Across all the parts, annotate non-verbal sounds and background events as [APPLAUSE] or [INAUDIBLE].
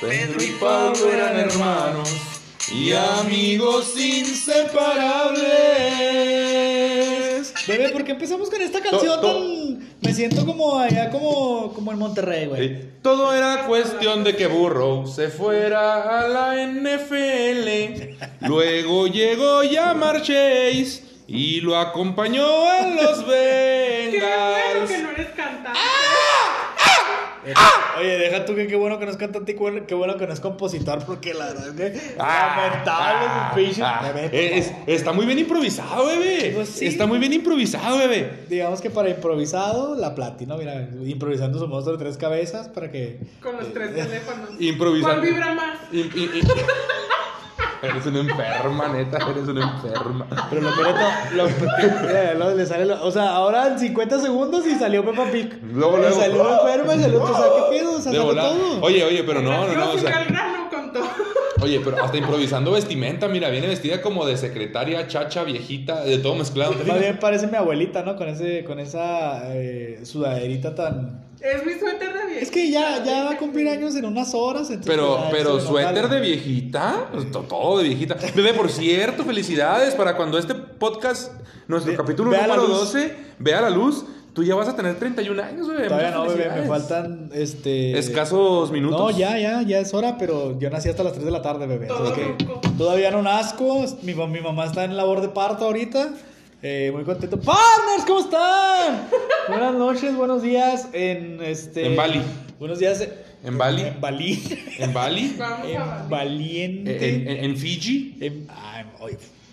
Pedro y Pablo eran hermanos y amigos inseparables. Bebé, ¿por qué empezamos con esta canción To- to- tan... Me siento como allá, como, como en Monterrey, güey. Sí, Todo era cuestión de que Burrow se fuera a la NFL. Luego llegó Yamar Chase y lo acompañó en los Qué [LAUGHS] bueno que Bengals. no eres cantante. Eh, Oye, deja tú que qué bueno que no es cantante y qué bueno- qué bueno que no es compositor, porque la verdad es que lamentable Ah, el pinche. ah, es- favor. está muy bien improvisado, bebé. Pues sí. Está muy bien improvisado, bebé. Digamos que para improvisado, la platino, mira, improvisando su monstruo de tres cabezas para que. Con los tres teléfonos. Improvisando. ¿Cuál vibra más? Y- Eres una enferma, neta, eres una enferma. Pero lo peor de todo- lo- eh, lo- le sale lo- o sea, ahora en 50 segundos y salió Peppa Pig. Luego, Y luego. salió enferma y salió, o sea, ¿qué pedo? O sea, todo. Oye, oye, pero no, no, no, o sea, al grano con todo. oye, pero hasta improvisando vestimenta, mira, viene vestida como de secretaria, chacha, viejita, de todo mezclado. Más bien parece mi abuelita, ¿no? Con ese, con esa eh, sudaderita tan. Es mi suéter de vieja. Es que ya, ya va a cumplir años en unas horas. entonces Pero, ya pero suéter de viejita, pues, to- todo de viejita. Bebé, por cierto, felicidades para cuando este podcast, nuestro Ve- capítulo número luz. 12, vea la luz. Tú ya vas a tener 31 años, bebé. Todavía no, bebé, me faltan este. Escasos minutos. No, ya, ya, ya es hora, pero yo nací hasta las 3 de la tarde, bebé. Todo que todavía no nazco. Mi, mi mamá está en labor de parto ahorita. Eh, muy contento. ¡Partners! ¿Cómo están? [LAUGHS] Buenas noches, buenos días en este. En Bali. Buenos días en, ¿En Bali? En Bali. En Bali, [LAUGHS] en. Valiente. en, en- en Fiji, En,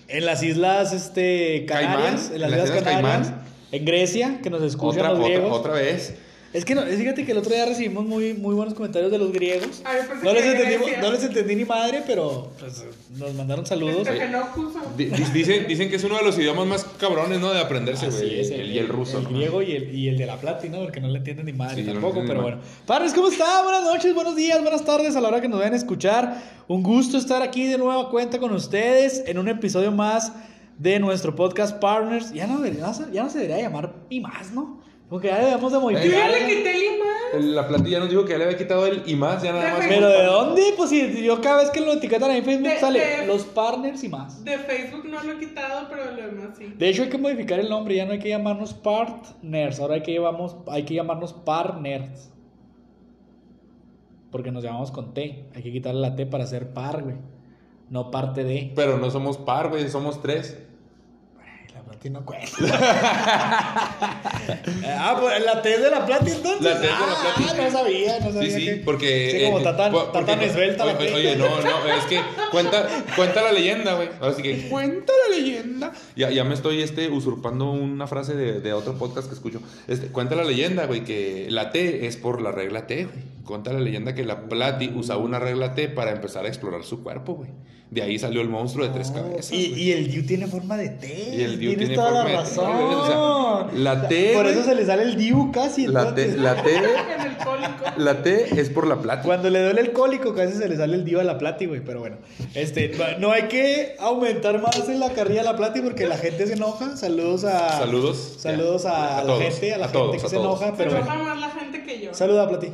en las islas este, Canarias, Caimán, en las islas Canarias, Caimán. en Grecia, que nos escuchan otra, los otra, griegos. otra vez. Es que no, fíjate que el otro día recibimos muy, muy buenos comentarios de los griegos. Ay, No les, entendimos- no les entendí ni madre, pero pues, nos mandaron saludos. Que no Dicen, dicen que es uno de los idiomas más cabrones, ¿no? De aprenderse, güey. el, y el ruso. El ¿no? griego y el, y el de la platina, porque no le entienden ni madre Sí, no tampoco, entiendo pero bueno. Padres, ¿cómo están? Buenas noches, buenos días, buenas tardes a la hora que nos vayan a escuchar. Un gusto estar aquí de nueva cuenta con ustedes en un episodio más de nuestro podcast Partners. Ya no, debería- ya no se debería llamar y más, ¿no? Porque ya debemos de Yo ya modificar. le quité el imán. La platilla nos dijo que ya le había quitado el y más, ya nada más. Pero ¿de dónde? Pues si yo cada vez que lo etiquetan en Facebook De- sale de- los partners y más. De Facebook no lo he quitado, pero de lo demás sí. De hecho hay que modificar el nombre, ya no hay que llamarnos partners, ahora hay que, llamamos, hay que llamarnos partners. Porque nos llamamos con T, hay que quitarle la T para hacer par, güey. No parte de. Pero no somos par, güey, somos tres. Plati no cuenta. [LAUGHS] [LAUGHS] ah, pues la T es de la plati entonces. La T es de la Ah, no sabía, no sabía. Sí, sí, que- porque. Sí, como eh, po- está porque no- esbelta la oye. Oye, no, no, es que cuenta, cuenta la leyenda, güey. Así que cuenta la leyenda. Ya, ya me estoy este, usurpando una frase de, de otro podcast que escucho. Este, cuenta la leyenda, güey, que la T es por la regla T, güey. Cuenta la leyenda que la Plati usaba una regla T para empezar a explorar su cuerpo, güey. De ahí salió el monstruo de tres cabezas. Y, y el Diu tiene forma de T. Y el Diu tiene toda forma la de T, razón. o sea, la T, Por eso se le sale el Diu casi. La T, la T, [LAUGHS] la T es por la Plati. Cuando le duele el cólico, casi se le sale el Diu a la plati, güey. Pero bueno, este, no hay que aumentar más en la carrilla de la plati porque la gente se enoja. Saludos a. Saludos. Saludos a, A la todos, gente, a la a gente todos, que a se todos. enoja. Pero Se bueno. enoja más la gente que yo. Saluda, Plati.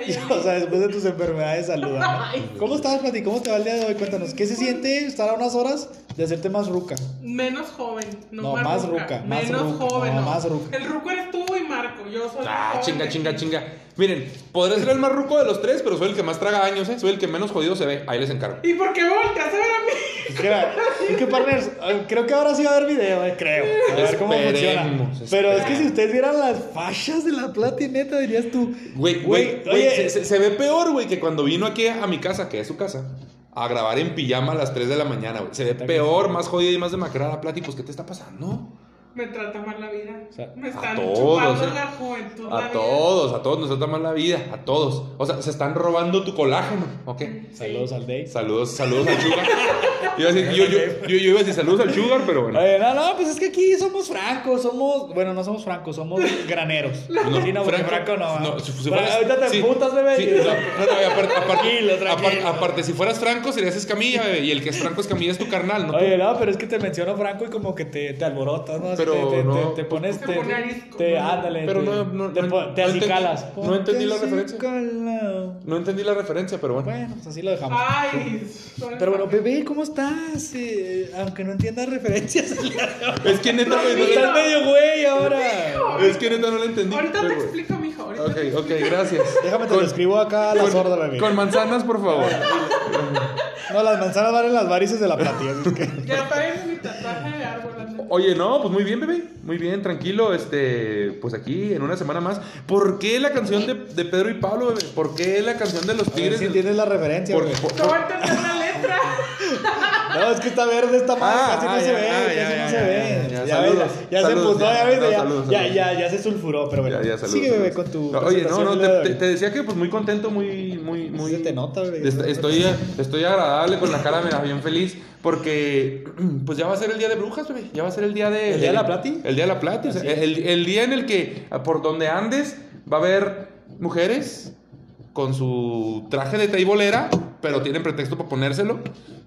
[LAUGHS] O sea, después de tus enfermedades, saluda. [LAUGHS] ¿no? ¿Cómo estás, Plati? ¿Cómo te va el día de hoy? Cuéntanos. ¿Qué se siente estar a unas horas de hacerte más ruca? Menos joven, no, No, más, más ruca. ruca, más Menos ruca, joven, no, más ruca. El ruco eres. Yo soy Ah, chinga, que chinga, chinga. Miren, podré ser el más ruco de los tres, pero soy el que más traga años, ¿eh? Soy el que menos jodido se ve. Ahí les encargo. ¿Y por qué volteas a ver a mí? Es que, es que, partners, eh, creo que ahora sí va a haber video, eh, creo. A ver cómo funciona. Esperemos, Pero es que si ustedes vieran las fachas de la plati, neta, dirías tú. Güey, güey, güey, oye, se, se- ve peor, güey, que cuando vino aquí a mi casa, que es su casa, a grabar en pijama a las 3 de la mañana, güey. Se ve peor, más jodida y más demacrada, Plati. Pues, ¿qué te está pasando? Me trata mal la vida. O sea, Me a están todos, chupando eh. la juventud. la A vida. todos, a todos nos trata mal la vida, a todos. O sea, se están robando tu colágeno, ¿ok? Saludos al Dave. Saludos, saludos al Sugar. Yo, yo, yo, yo iba a decir saludos al Sugar, pero bueno. Oye, no, no, pues es que aquí somos francos, somos, bueno, no somos francos, somos graneros. [LAUGHS] No, sí, no, Franco- franco no. no, si- si fueras- ahorita te sí, emputas, bebé. sí, no, no, no, y aparte, aparte- [LAUGHS] Tranquilo, tranquilo. aparte- aparte, si fueras Franco, serías Escamilla, bebé, y el que es Franco Escamilla es tu carnal, ¿no? Oye, no, pero es que te menciono Franco y como que te, te alborotas, ¿no? Pero te, te- no. te, te pones, te, pone arisco. te, ándale. Pero te- no, Te, no- te no entendí- acicalas. No entendí la referencia. No entendí la referencia, pero bueno. Bueno, pues así lo dejamos. Ay, Pero bueno, bebé, ¿cómo estás? Eh, aunque no entiendas referencias. Es que neta, [LAUGHS] no Estás medio güey ahora. es que neta no la entendí. Ahorita te explico, mijo. Ahorita Ok, ok, gracias. Déjame te lo escribo acá a la con, sorda, bebé. con manzanas, por favor. No, las manzanas van en las varices de la platilla. Ya traes mi tatuaje de árbol. Oye, no, pues muy bien, bebé. Muy bien, tranquilo. Este, pues aquí en una semana más. ¿Por qué la canción de, de Pedro y Pablo, bebé? ¿Por qué la canción de los tigres? si entiendes la referencia, por- bebé. por- No voy a entender la letra. [LAUGHS] No, es que está verde esta madre, Ah, casi no ah, se ya, ve, ah, casi ya, no ya, se ya, ve. ya, ya, Ya, saludos, ves, ya, se emputó, ya, ya ves, no, ya, saludos, ya, ya, ya se sulfuró, pero bueno. Ya, ya, Sigue, bebé, con tu No, Oye, no, no, te, te- decía que pues muy contento, muy, muy, muy. Se te nota, bebé. Est- Estoy, estoy agradable con la cara, mira, bien feliz. Porque, [CLEARS THROAT] pues ya va a ser el día de brujas, bebé. Ya va a ser el día de. ¿El día de la plati? El día de la plati. o sea, el, el día en el que, por donde andes, va a haber mujeres con su traje de teibolera, pero tienen pretexto para ponérselo.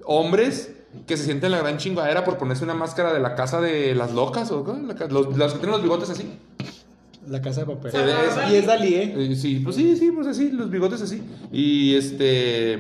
Hombres que se sienten la gran chingadera por ponerse una máscara de la casa de las locas, o ¿qué? La los, las que tienen los bigotes así. La casa de papel. Esa. Y es Dalí, ¿eh? Eh, sí, pues sí, sí, pues así, los bigotes así. Y este.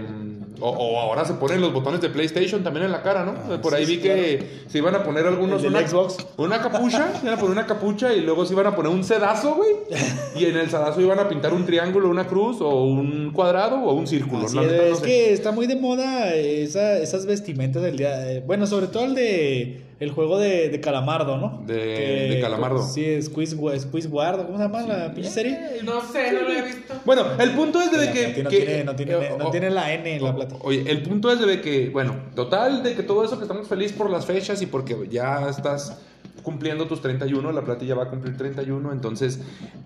O, o ahora se ponen los botones de PlayStation también en la cara, ¿no? Ah, Por ahí sí, vi que se iban a poner algunos. Una, Xbox. Una capucha, [LAUGHS] se iban a poner una capucha y luego se iban a poner un sedazo, güey. [LAUGHS] Y en el sedazo iban a pintar un triángulo, una cruz, o un cuadrado, o un círculo. Así es, neta, no es sé. que está muy de moda esa- esas vestimentas del día. eh, Bueno, sobre todo el de el juego de, de Calamardo, ¿no? De- de Calamardo. Sí, Squeeze, Squeeze Guard, ¿cómo se llama la pinche serie? No sé, no lo he visto. Bueno, el punto es de que. no, tiene, no, tiene, eh, no o- tiene la N en la plata. Oye, el punto es de que, bueno, total, de que todo eso que estamos felices por las fechas y porque ya estás cumpliendo tus 31, la platilla va a cumplir 31, entonces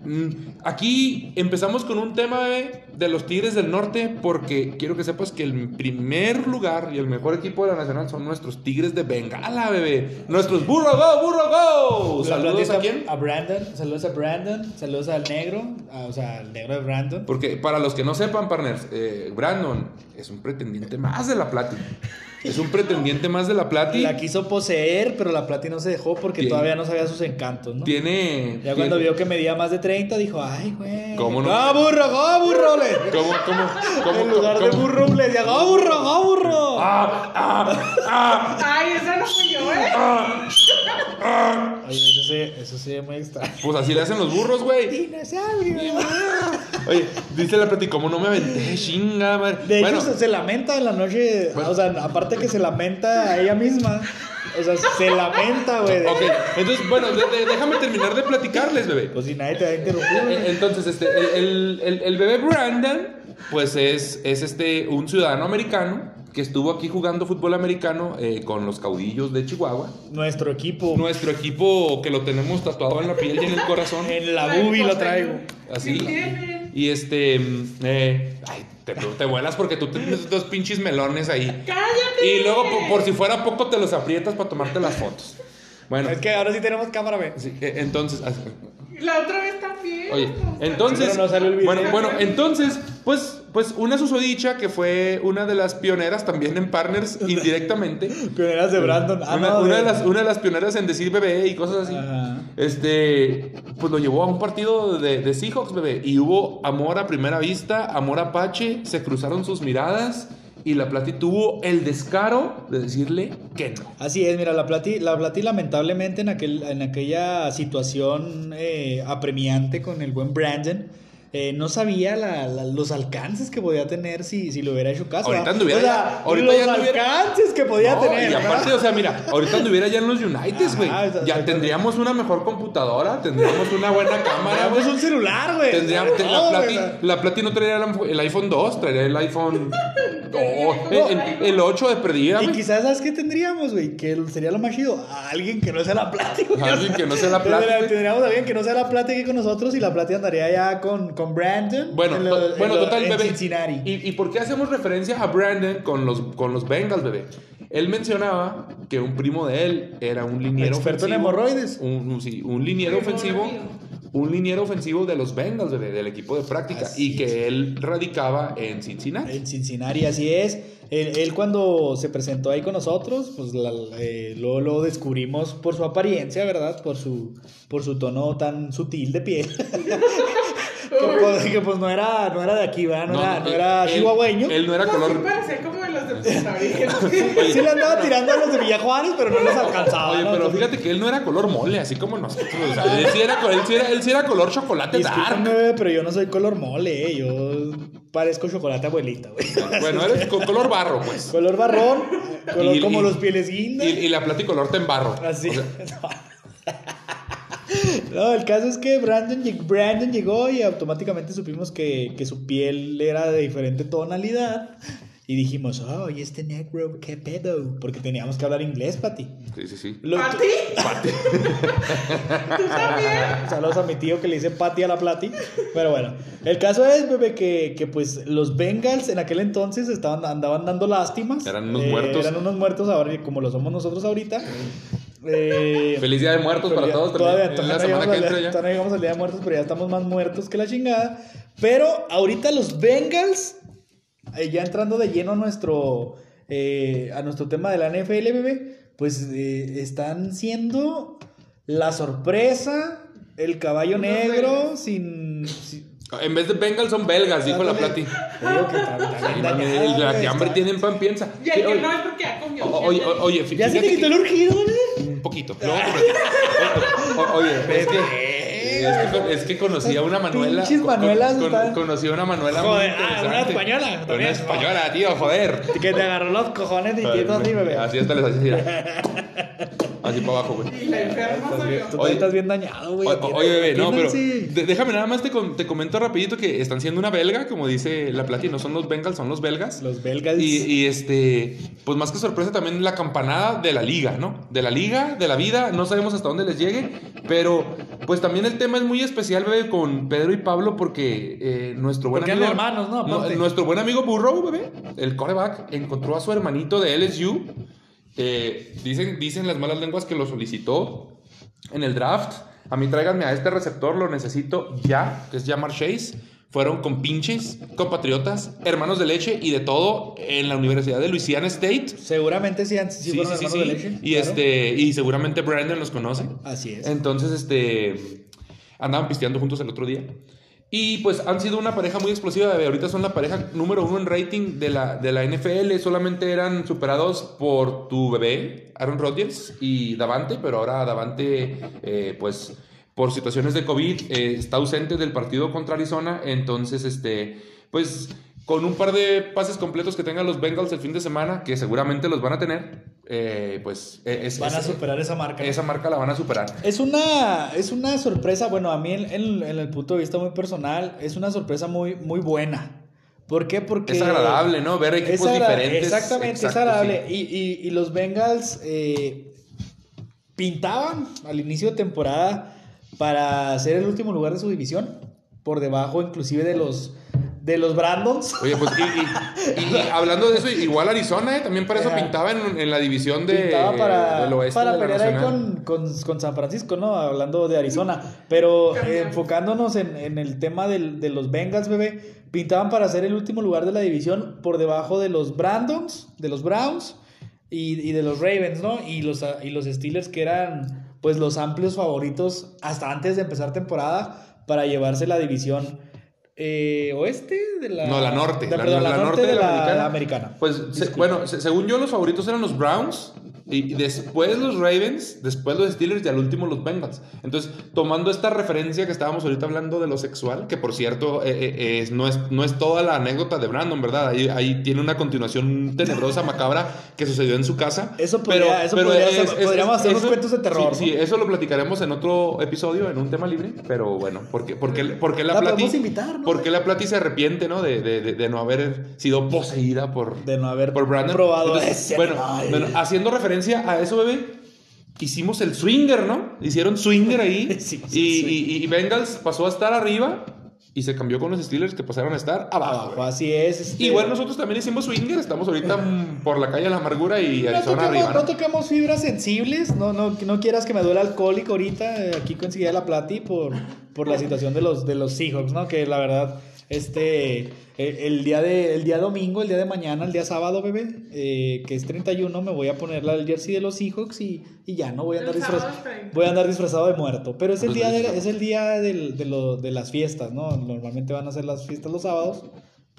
mm, aquí empezamos con un tema bebé, de los Tigres del Norte porque quiero que sepas que el primer lugar y el mejor equipo de la Nacional son nuestros Tigres de Bengala, bebé, nuestros Burro Go, Burro Go. Saludos a quién? A Brandon, saludos a Brandon, saludos al negro, a- o sea, al negro de Brandon. Porque para los que no sepan, partners, eh, Brandon es un pretendiente más de la Plati. Es un pretendiente más de la Plati. La quiso poseer, pero la plata no se dejó porque Tiene- todavía no sabía sus encantos, ¿no? Tiene. Ya cuando tiene- vio que medía más de 30, dijo, ay, güey. ¿Cómo no? ¡Go, burro, go, burro! Le... ¿Cómo, cómo, cómo, en lugar de cómo- burro, le decía, go, burro, go, burro. ¡Ah! ¡Ah! ¡Ah! Ay, esa no fui yo, ¿eh? Oye, eso sí, eso sí es muy extraño. Pues así le hacen los burros, güey. Dinosaurio. Oye, dice la Plati, ¿cómo no me aventé? [LAUGHS] Chinga, madre. De bueno, hecho, se, se lamenta en la noche, Bueno. o sea, aparte que se lamenta a ella misma, o sea, se lamenta, güey. ok. Entonces, bueno, de- de- déjame terminar de platicarles, bebé. Pues si nadie te va a interrumpir, Eh, güey. Entonces, este, el, el- el- el bebé Brandon, pues es, es este, un ciudadano americano que estuvo aquí jugando fútbol americano eh, con los caudillos de Chihuahua. Nuestro equipo, Nuestro equipo que lo tenemos tatuado en la piel y en el corazón. en la bubi lo traigo. Así. Y este. mm, eh, ay, te, te vuelas porque tú tienes dos pinches melones ahí. [LAUGHS] ¡Cállate! Y luego, por, por si fuera poco, te los aprietas para tomarte las fotos. Bueno, Es que ahora sí tenemos cámara, güey. sí, eh, entonces. así- La otra vez también. Oye, entonces. Pero no salió el video. Bueno, bueno, entonces, pues, pues una susodicha que fue una de las pioneras también en Partners [LAUGHS] indirectamente. Pioneras de Brandon. Ah, una, no, una de las, una de las pioneras en decir bebé y cosas así. Ajá. Este, pues lo llevó a un partido de, de Seahawks, bebé. Y hubo amor a primera vista, amor apache, se cruzaron sus miradas y la Plati tuvo el descaro de decirle que no. Así es, mira, la Plati, la Plati lamentablemente en, aquel, en aquella situación eh, apremiante con el buen Brandon, eh, no sabía la- la- los alcances que podía tener si, si le hubiera hecho caso. Ahorita anduviera o sea, ahorita los ya anduviera- alcances que podía No, tener. y aparte, o sea, mira, ahorita anduviera ya en los Uniteds, güey. Ya tendríamos una mejor computadora, tendríamos una buena [LAUGHS] cámara. Tenemos un celular, güey. Tendríamos, la, Plati, la Plati no traería el, iPhone 2, traería el iPhone. [LAUGHS] oh, el, el- el 8 de perdida, Y quizás, ¿sabes qué tendríamos, güey? Que sería lo más chido. Alguien que no sea la Plati. Alguien que no sea la [LAUGHS] Plati. Tendríamos a alguien que no sea la Plati aquí con nosotros y la Plati andaría ya con, con Brandon. Bueno, en to- lo- en bueno lo- total, en bebé. Cincinnati. ¿Y, y por qué hacemos referencia a Brandon con los, con los Bengals, bebé? Él mencionaba que un primo de él era un liniero Experto en ofensivo. hemorroides. Un, un- sí, un liniero ofensivo. un liniero ofensivo de los Bengals, bebé, del equipo de práctica, Así y que él radicaba en Cincinnati. En Cincinnati, así es. Él, él cuando se presentó ahí con nosotros, pues la- eh, luego lo descubrimos por su apariencia, ¿verdad? Por su, por su tono tan sutil de piel. [LAUGHS] que, pues, que, pues, no era, no era de aquí, ¿verdad? No, era, no era él- chihuahueño. Él no era No, sí color. parecía como de los de [LAUGHS] Sí le andaba tirando a los de Villa Juárez, pero no los alcanzaba. Oye, ¿no? pero fíjate que él no era color mole, así como nosotros. o sea, él, sí era, él sí era- él sí era color chocolate dark. pero yo no soy color mole, eh. Yo parezco chocolate abuelita, güey. [LAUGHS] Bueno, eres co- color barro, pues. Color barrón, color Y- como y- los pieles guinda. Y, y la plata y color tembarro. Así. O sea, [LAUGHS] No, el caso es que Brandon, Brandon llegó y automáticamente supimos que, que su piel era de diferente tonalidad. Y dijimos, oh, y este negro, qué pedo. Porque teníamos que hablar inglés, Pati. sí, sí, sí. Lo- ¿A ti? [LAUGHS] ¿Tú también? Saludos a mi tío que le dice Pati a la Plati. Pero bueno, el caso es, bebé, que, que pues los Bengals en aquel entonces estaban, andaban dando lástimas. Eran unos Eh, muertos. Eran unos muertos ahora, como lo somos nosotros ahorita. Eh, Feliz Día de Muertos para todos Todavía, también. todavía la no semana llegamos que al día- ya. todavía no llegamos al Día de Muertos, pero ya estamos más muertos que la chingada. Pero ahorita los Bengals, eh, ya entrando de lleno a nuestro, eh, a nuestro tema de la NFL, bebé, pues eh, están siendo la sorpresa, el caballo negro, sin... sin- En vez de Bengals son belgas, dijo la. Plati. El- La güey, que hambre tienen pan piensa. Y el que oye, no es porque ya comió. o- Oye, oye, Ya se te quitó el urgido. Un poquito. Luego [LAUGHS] Oye, es que, es que, es que conocí a una Manuela. Pinches con- Manuelas con- están- conocí a una Manuela muy Joder, ah, una española Una también. española, tío, joder. Que te agarró los cojones y te así, bebé. Así hasta les hacía. [LAUGHS] Así para abajo, güey. Y la enferma soy yo. Tú Oye. estás bien dañado, güey. O- Oye, bebé, no, pero Atiéndanse. de- déjame nada más te, con- te comento rapidito que están siendo una belga, como dice la Plati, no son los Bengals, son los belgas. Los belgas. Y, y, este, pues más que sorpresa también la campanada de la liga, ¿no? De la liga, de la vida, no sabemos hasta dónde les llegue, pero pues también el tema es muy especial, bebé, con Pedro y Pablo porque eh, nuestro buen Porque amigo... eran hermanos, ¿no? Aparte. nuestro buen amigo Burrow, bebé, el coreback, encontró a su hermanito de LSU. Eh, dicen, dicen las malas lenguas que lo solicitó en el draft. A mí tráiganme a este receptor, lo necesito ya, que es Jamar Chase. Fueron con pinches, compatriotas, hermanos de leche y de todo en la Universidad de Louisiana State. Seguramente sí, sí Sí, fueron sí, sí, hermanos sí. de leche. Y claro. este, y seguramente Brandon los conoce. Así es. Entonces, este, andaban pisteando juntos el otro día. Y pues han sido una pareja muy explosiva. Ahorita son la pareja número uno en rating de la, de la NFL. Solamente eran superados por tu bebé, Aaron Rodgers y Davante. Pero ahora Davante, eh, pues por situaciones de COVID, eh, está ausente del partido contra Arizona. Entonces, este, pues con un par de pases completos que tengan los Bengals el fin de semana, que seguramente los van a tener, eh, pues es- Van a superar esa marca. esa marca la van a superar. Es una, es una sorpresa, bueno, a mí en, en- en el punto de vista muy personal, es una sorpresa muy, muy buena. ¿Por qué? Porque... Es agradable, ¿no? Ver equipos agra- diferentes. Exactamente, Exacto, es agradable. sí. Y, y- y los Bengals eh, pintaban al inicio de temporada para ser el último lugar de su división, por debajo inclusive de los, de los Brandons. Oye, pues, y, y- y hablando de eso, igual Arizona, ¿eh? También para eso Ajá. pintaba en, en la división de, Pintaba para, del oeste para de pelear ahí con, con- con San Francisco, ¿no? Hablando de Arizona. Pero eh, enfocándonos en, en el tema del- de los Bengals, bebé, pintaban para ser el último lugar de la división por debajo de los Brandons, de los Browns y, y de los Ravens, ¿no? Y los, y los Steelers que eran pues los amplios favoritos hasta antes de empezar temporada para llevarse la división eh, oeste de la... No, la norte. de- perdón, la, norte de la, americana. Pues, se- bueno, se- según yo, los favoritos eran los Browns. Y y después los Ravens, después los Steelers y al último los Bengals. Entonces, tomando esta referencia que estábamos ahorita hablando de lo sexual, que por cierto eh, eh, es- no, es, no es toda la anécdota de Brandon, ¿verdad? Ahí, ahí tiene una continuación tenebrosa, macabra, que sucedió en su casa. Eso podría- eso podría ser- podríamos hacer unos cuentos de terror, Sí, ¿no? sí, eso lo platicaremos en otro episodio, en un tema libre. Pero bueno, porque, porque, porque la, La podemos invitar, ¿no? Porque la Plati se arrepiente, ¿no? De, de, de, de no haber sido poseída por, De no haber por Brandon. probado Entonces, ese bueno, bueno, haciendo referencia a eso, bebé, hicimos el swinger, ¿no? Hicieron swinger ahí. [LAUGHS] Y, y Bengals pasó a estar arriba y se cambió con los Steelers que pasaron a estar abajo. Así es. este- Igual nosotros también hicimos swinger, estamos ahorita [LAUGHS] por la calle de la amargura y No Arizona tocamos, arriba. no ¿no? tocamos fibras sensibles, no, no, no quieras que me duela alcohólico ahorita, eh, aquí conseguí la plati por, por la situación de los, de los Seahawks, ¿no? Que la verdad, este, eh, el, día de, el día domingo, el día de mañana, el día sábado, bebé, eh, que es 31, me voy a poner la- el jersey de los Seahawks y, y ya, no voy a andar disfrazado. es 30. Voy a andar disfrazado de muerto, pero es el Pues día de, es el día del- de, lo- de las fiestas, ¿no? Normalmente van a ser las fiestas los sábados.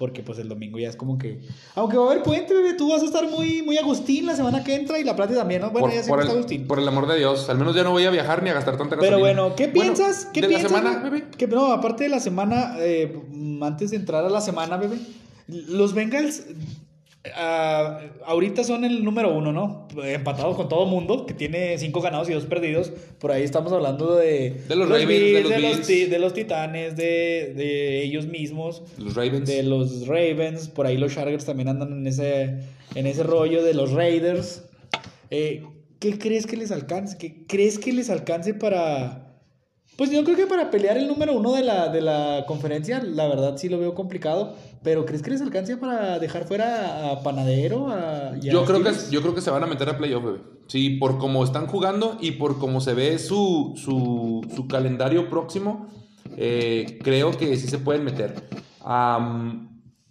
Porque pues el domingo ya es como que... Aunque va a haber puente, bebé, tú vas a estar muy, muy Agustín la semana que entra y la plata también, ¿no? Bueno, por, ya siempre está Agustín. por el amor de Dios, al menos ya no voy a viajar ni a gastar tanta gasolina. Pero bueno, ¿qué Bueno, piensas? ¿Qué de piensas? la semana, bebé? Que, no, aparte de la semana, eh, antes de entrar a la semana, bebé, los Bengals ah, ahorita son el número uno, ¿no? Empatados con todo mundo, que tiene cinco ganados y dos perdidos. Por ahí estamos hablando de... De los Ravens, de los de los, Bills. ti- de los Titanes, de, de ellos mismos. Los Ravens. De los Ravens, por ahí los Chargers también andan en ese, en ese rollo de los Raiders. Eh, ¿Qué crees que les alcance? ¿Qué crees que les alcance para... Pues yo creo que para pelear el número uno de la, de la conferencia, la verdad sí lo veo complicado, pero ¿crees que les alcance para dejar fuera a Panadero? A, Yo creo, que, yo creo que se van a meter a playoff, bebé. Sí, por cómo están jugando y por cómo se ve su, su, su calendario próximo, eh, creo que sí se pueden meter. Am,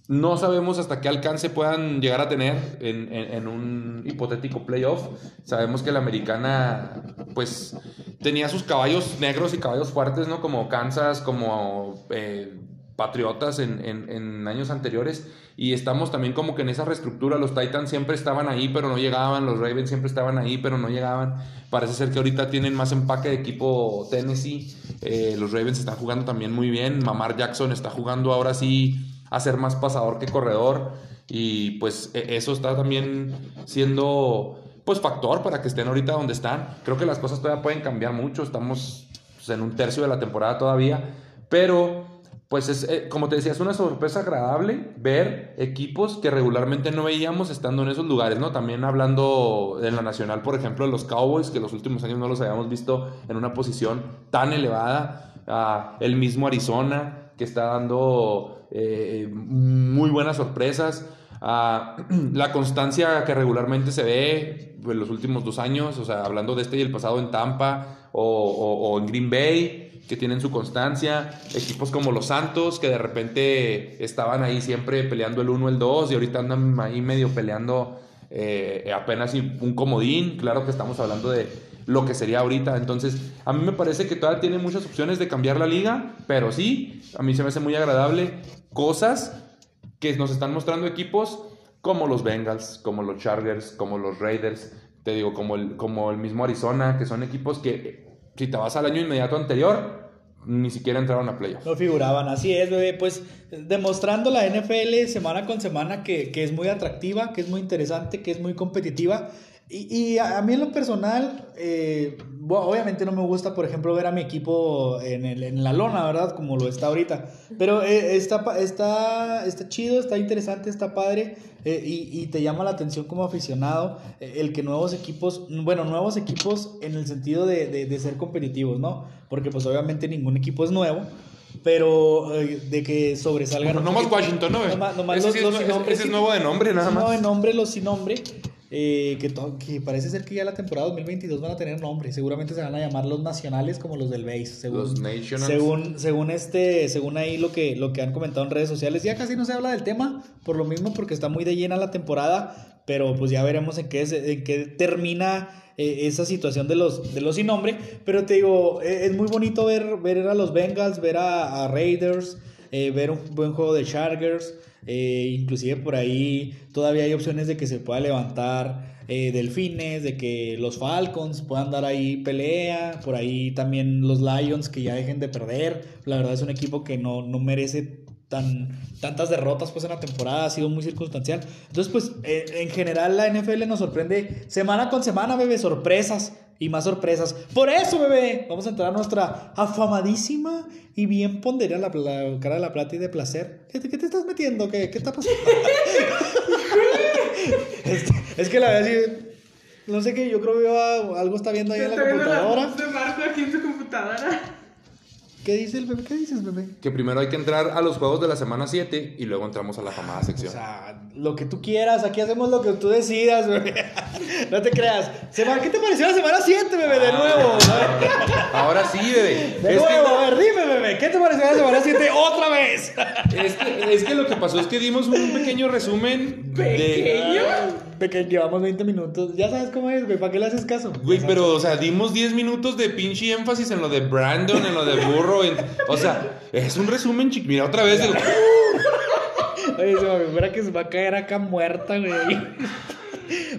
no sabemos hasta qué alcance puedan llegar a tener en, en- en un hipotético playoff. Sabemos que la americana, pues, tenía sus caballos negros y caballos fuertes, ¿no? Como Kansas, como eh, Patriotas en, en- años anteriores. Y estamos también como que en esa reestructura. Los Titans siempre estaban ahí, pero no llegaban. Los Ravens siempre estaban ahí, pero no llegaban. Parece ser que ahorita tienen más empaque de equipo Tennessee. Eh, los Ravens están jugando también muy bien. Mamar Jackson está jugando ahora sí a ser más pasador que corredor. Y pues e- eso está también siendo pues factor para que estén ahorita donde están. Creo que las cosas todavía pueden cambiar mucho. Estamos pues, en un tercio de la temporada todavía. Pero pues es, eh, como te decía, es una sorpresa agradable ver equipos que regularmente no veíamos estando en esos lugares, ¿no? También hablando en la nacional, por ejemplo, de los Cowboys, que los últimos años no los habíamos visto en una posición tan elevada. Ah, el mismo Arizona, que está dando eh, muy buenas sorpresas. Ah, [CLEARS THROAT] la constancia que regularmente se ve en los últimos dos años, o sea, hablando de este y el pasado en Tampa o, en Green Bay, que tienen su constancia, equipos como los Santos, que de repente estaban ahí siempre peleando el 1, el 2, y ahorita andan ahí medio peleando eh, apenas un comodín, claro que estamos hablando de lo que sería ahorita, entonces a mí me parece que todavía tiene muchas opciones de cambiar la liga, pero sí, a mí se me hace muy agradable cosas que nos están mostrando equipos como los Bengals, como los Chargers, como los Raiders, te digo, como el, como el mismo Arizona, que son equipos que si te vas al año inmediato anterior, ni siquiera entraron a playoff. No figuraban, así es, bebé. Pues demostrando la NFL semana con semana que, que es muy atractiva, que es muy interesante, que es muy competitiva. Y, y a, a mí en lo personal, eh, bueno, obviamente no me gusta, por ejemplo, ver a mi equipo en, el- en la lona, ¿verdad? Como lo está ahorita. Pero eh, está, está, está chido, está interesante, está padre. eh, y, y te llama la atención como aficionado eh, el que nuevos equipos, bueno, nuevos equipos en el sentido de, de- de ser competitivos, ¿no? Porque pues obviamente ningún equipo es nuevo. Pero eh, de que sobresalgan. No, nomás. Washington, ¿no? Nomás- nomás ese, los- sí es, los sin nombre, ese es nuevo de nombre, nada No, más. de nombre, los sin nombre. Eh, que, que parece ser que ya la temporada 2022 van a tener nombre. Seguramente se van a llamar los nacionales como los del base. Según, Los Nationals. según, según este, según ahí lo que, lo que han comentado en redes sociales. Ya casi no se habla del tema, por lo mismo, porque está muy de llena la temporada. Pero pues ya veremos en qué, en qué termina eh, esa situación de los, de los sin nombre. Pero te digo, eh, es muy bonito ver, ver a los Bengals, ver a, a Raiders, eh, ver un buen juego de Chargers. Eh, inclusive por ahí todavía hay opciones de que se pueda levantar eh, Delfines, de que los Falcons puedan dar ahí pelea. Por ahí también los Lions que ya dejen de perder. La verdad es un equipo que no, no merece tan, tantas derrotas pues en la temporada, ha sido muy circunstancial. Entonces pues eh, en general la NFL nos sorprende semana con semana, bebé, sorpresas y más sorpresas. Por eso, bebé, vamos a entrar a nuestra afamadísima y bien ponderada la, la cara de la plata y de placer. ¿Qué, te- qué te estás metiendo? ¿Qué, qué está pasando? [LAUGHS] es, es que la verdad sí, no sé qué, yo creo que algo está viendo ahí en la la computadora. voz de Marco aquí en su computadora. ¿Qué dice el bebé? ¿Qué dices, bebé? Que primero hay que entrar a los juegos de la semana 7 y luego entramos a la famada O sección. sea, lo que tú quieras, aquí hacemos lo que tú decidas, bebé. [LAUGHS] No te creas. ¿Qué te pareció la semana 7, bebé? De nuevo. Ahora sí, bebé. De Es que- nuevo, a ver, dime, bebé. ¿Qué te pareció la semana 7 otra vez? Es que, es que lo que pasó es que dimos un pequeño resumen de... ¿Pequeño? Pequeño, llevamos 20 minutos. Ya sabes cómo es, güey. ¿Para qué le haces caso? Güey, pero, o sea, dimos 10 minutos de pinche énfasis en lo de Brandon, en lo de Burro. En- o sea, es un resumen, chico. Mira, otra vez. el- Oye, se me figura que se va a caer acá muerta, güey. [LAUGHS]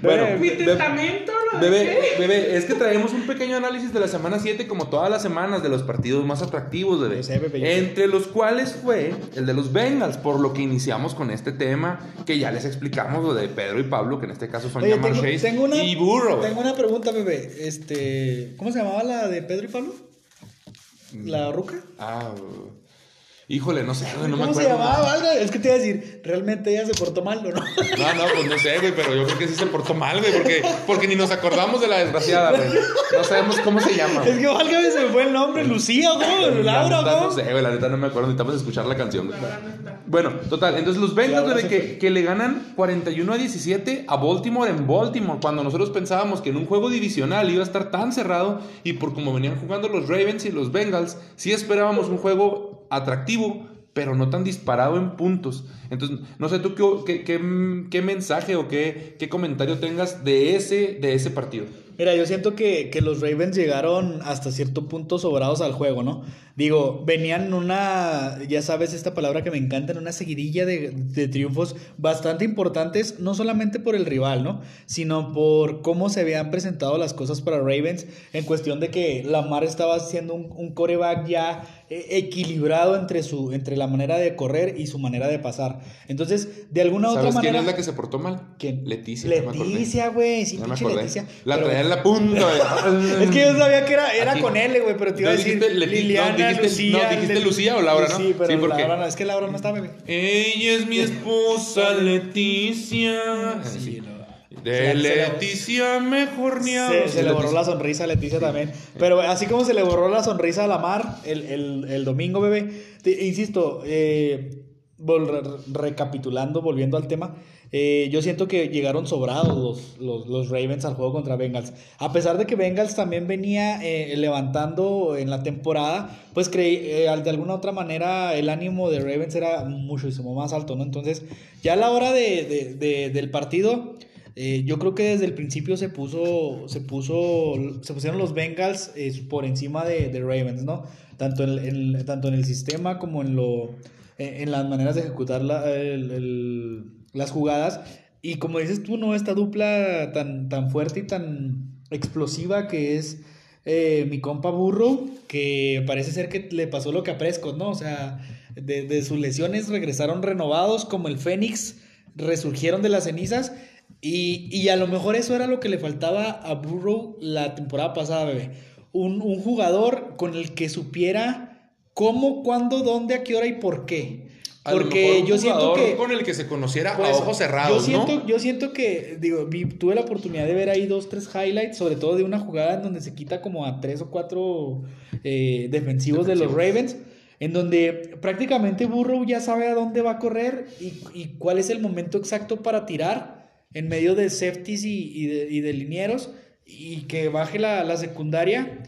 Bueno, Bebé, ¿Mi Bebé- testamento? ¿Lo Bebé, bebé, es que traemos un pequeño análisis de la semana 7, como todas las semanas, de los partidos más atractivos, bebé. Yo sé, bebé, yo sé. Entre los cuales fue el de los Bengals, por lo que iniciamos con este tema, que ya les explicamos, lo de Pedro y Pablo, que en este caso son Jamar Chase tengo una, y Burrow. tengo una pregunta, bebé. Este, ¿Cómo se llamaba la de Pedro y Pablo? ¿La ruca? Ah, híjole, no sé, güey, no me ¿Cómo se acuerdo. llamaba? Es que te iba a decir, ¿realmente ella se portó mal o no? No, no, pues no sé, güey, pero yo creo que sí se portó mal, güey, porque, porque ni nos acordamos de la desgraciada, güey. No sabemos cómo se llama. Es que valga, se me fue el nombre. ¿Lucía? La ¿Laura cómo? No sé, güey, la neta no me acuerdo, necesitamos escuchar la canción, güey. Bueno, total, entonces los Bengals, güey, que, que le ganan 41 a 17 a Baltimore en Baltimore, cuando nosotros pensábamos que en un juego divisional iba a estar tan cerrado y por como venían jugando los Ravens y los Bengals, sí esperábamos un juego atractivo, pero no tan disparado en puntos. Entonces, no sé tú qué, qué, qué- mensaje o qué, qué comentario tengas de ese, de ese partido. Mira, yo siento que, que los Ravens llegaron hasta cierto punto sobrados al juego, ¿no? Digo, venían en una, ya sabes esta palabra que me encanta, en una seguidilla de, de triunfos bastante importantes, no solamente por el rival, ¿no? Sino por cómo se habían presentado las cosas para Ravens en cuestión de que Lamar estaba haciendo un, un coreback ya eh, equilibrado entre, su, entre la manera de correr y su manera de pasar. Entonces, de alguna u otra ¿Sabes quién manera... es la que se portó mal? ¿Quién? Leticia. Leticia, güey, sí, pinche. Leticia. La traía en la punta. güey. [LAUGHS] es que yo sabía que era, era con L, güey, pero te iba a decir dijiste Dijiste- Lucía. no, dijiste Lucía o Laura, ¿no? Sí, pero Sí, porque- Laura no, es que Laura no está, bebé. Ella es mi esposa Leticia. Sí, no. De Leticia mejor ni Se, se le borró la sonrisa a Leticia también. Pero así como se le borró la sonrisa a la Mar el, el, el domingo, bebé. te- insisto, eh, recapitulando, volviendo al tema. eh, yo siento que llegaron sobrados los, los, los Ravens al juego contra Bengals. A pesar de que Bengals también venía eh, levantando en la temporada, pues creí, eh, de alguna otra manera el ánimo de Ravens era muchísimo más alto, ¿no? Entonces, ya a la hora de, de- de- del partido, yo creo que desde el principio se puso, se puso, se pusieron los Bengals por encima de, Ravens, ¿no? Tanto en- tanto en el sistema como en lo, en, en las maneras de ejecutar la- el- el- las jugadas. Y como dices tú, ¿no? Esta dupla tan, tan fuerte y tan explosiva que es eh, mi compa Burro, que parece ser que le pasó lo que a Prescott, ¿no? O sea, de, de sus lesiones regresaron renovados como el Fénix, resurgieron de las cenizas. Y, y a lo mejor eso era lo que le faltaba a Burrow la temporada pasada, bebé. Un, un jugador con el que supiera cómo, cuándo, dónde, a qué hora y por qué. Porque yo siento que... con el que se conociera Pues, a ojos cerrados, yo siento, ¿no? Yo siento que, digo, vi- tuve la oportunidad de ver ahí dos, tres highlights, sobre todo de una jugada en donde se quita como a tres o cuatro eh, defensivos, de los Ravens, en donde prácticamente Burrow ya sabe a dónde va a correr y, y cuál es el momento exacto para tirar en medio de safeties y, y de, y de linieros y que baje la, la secundaria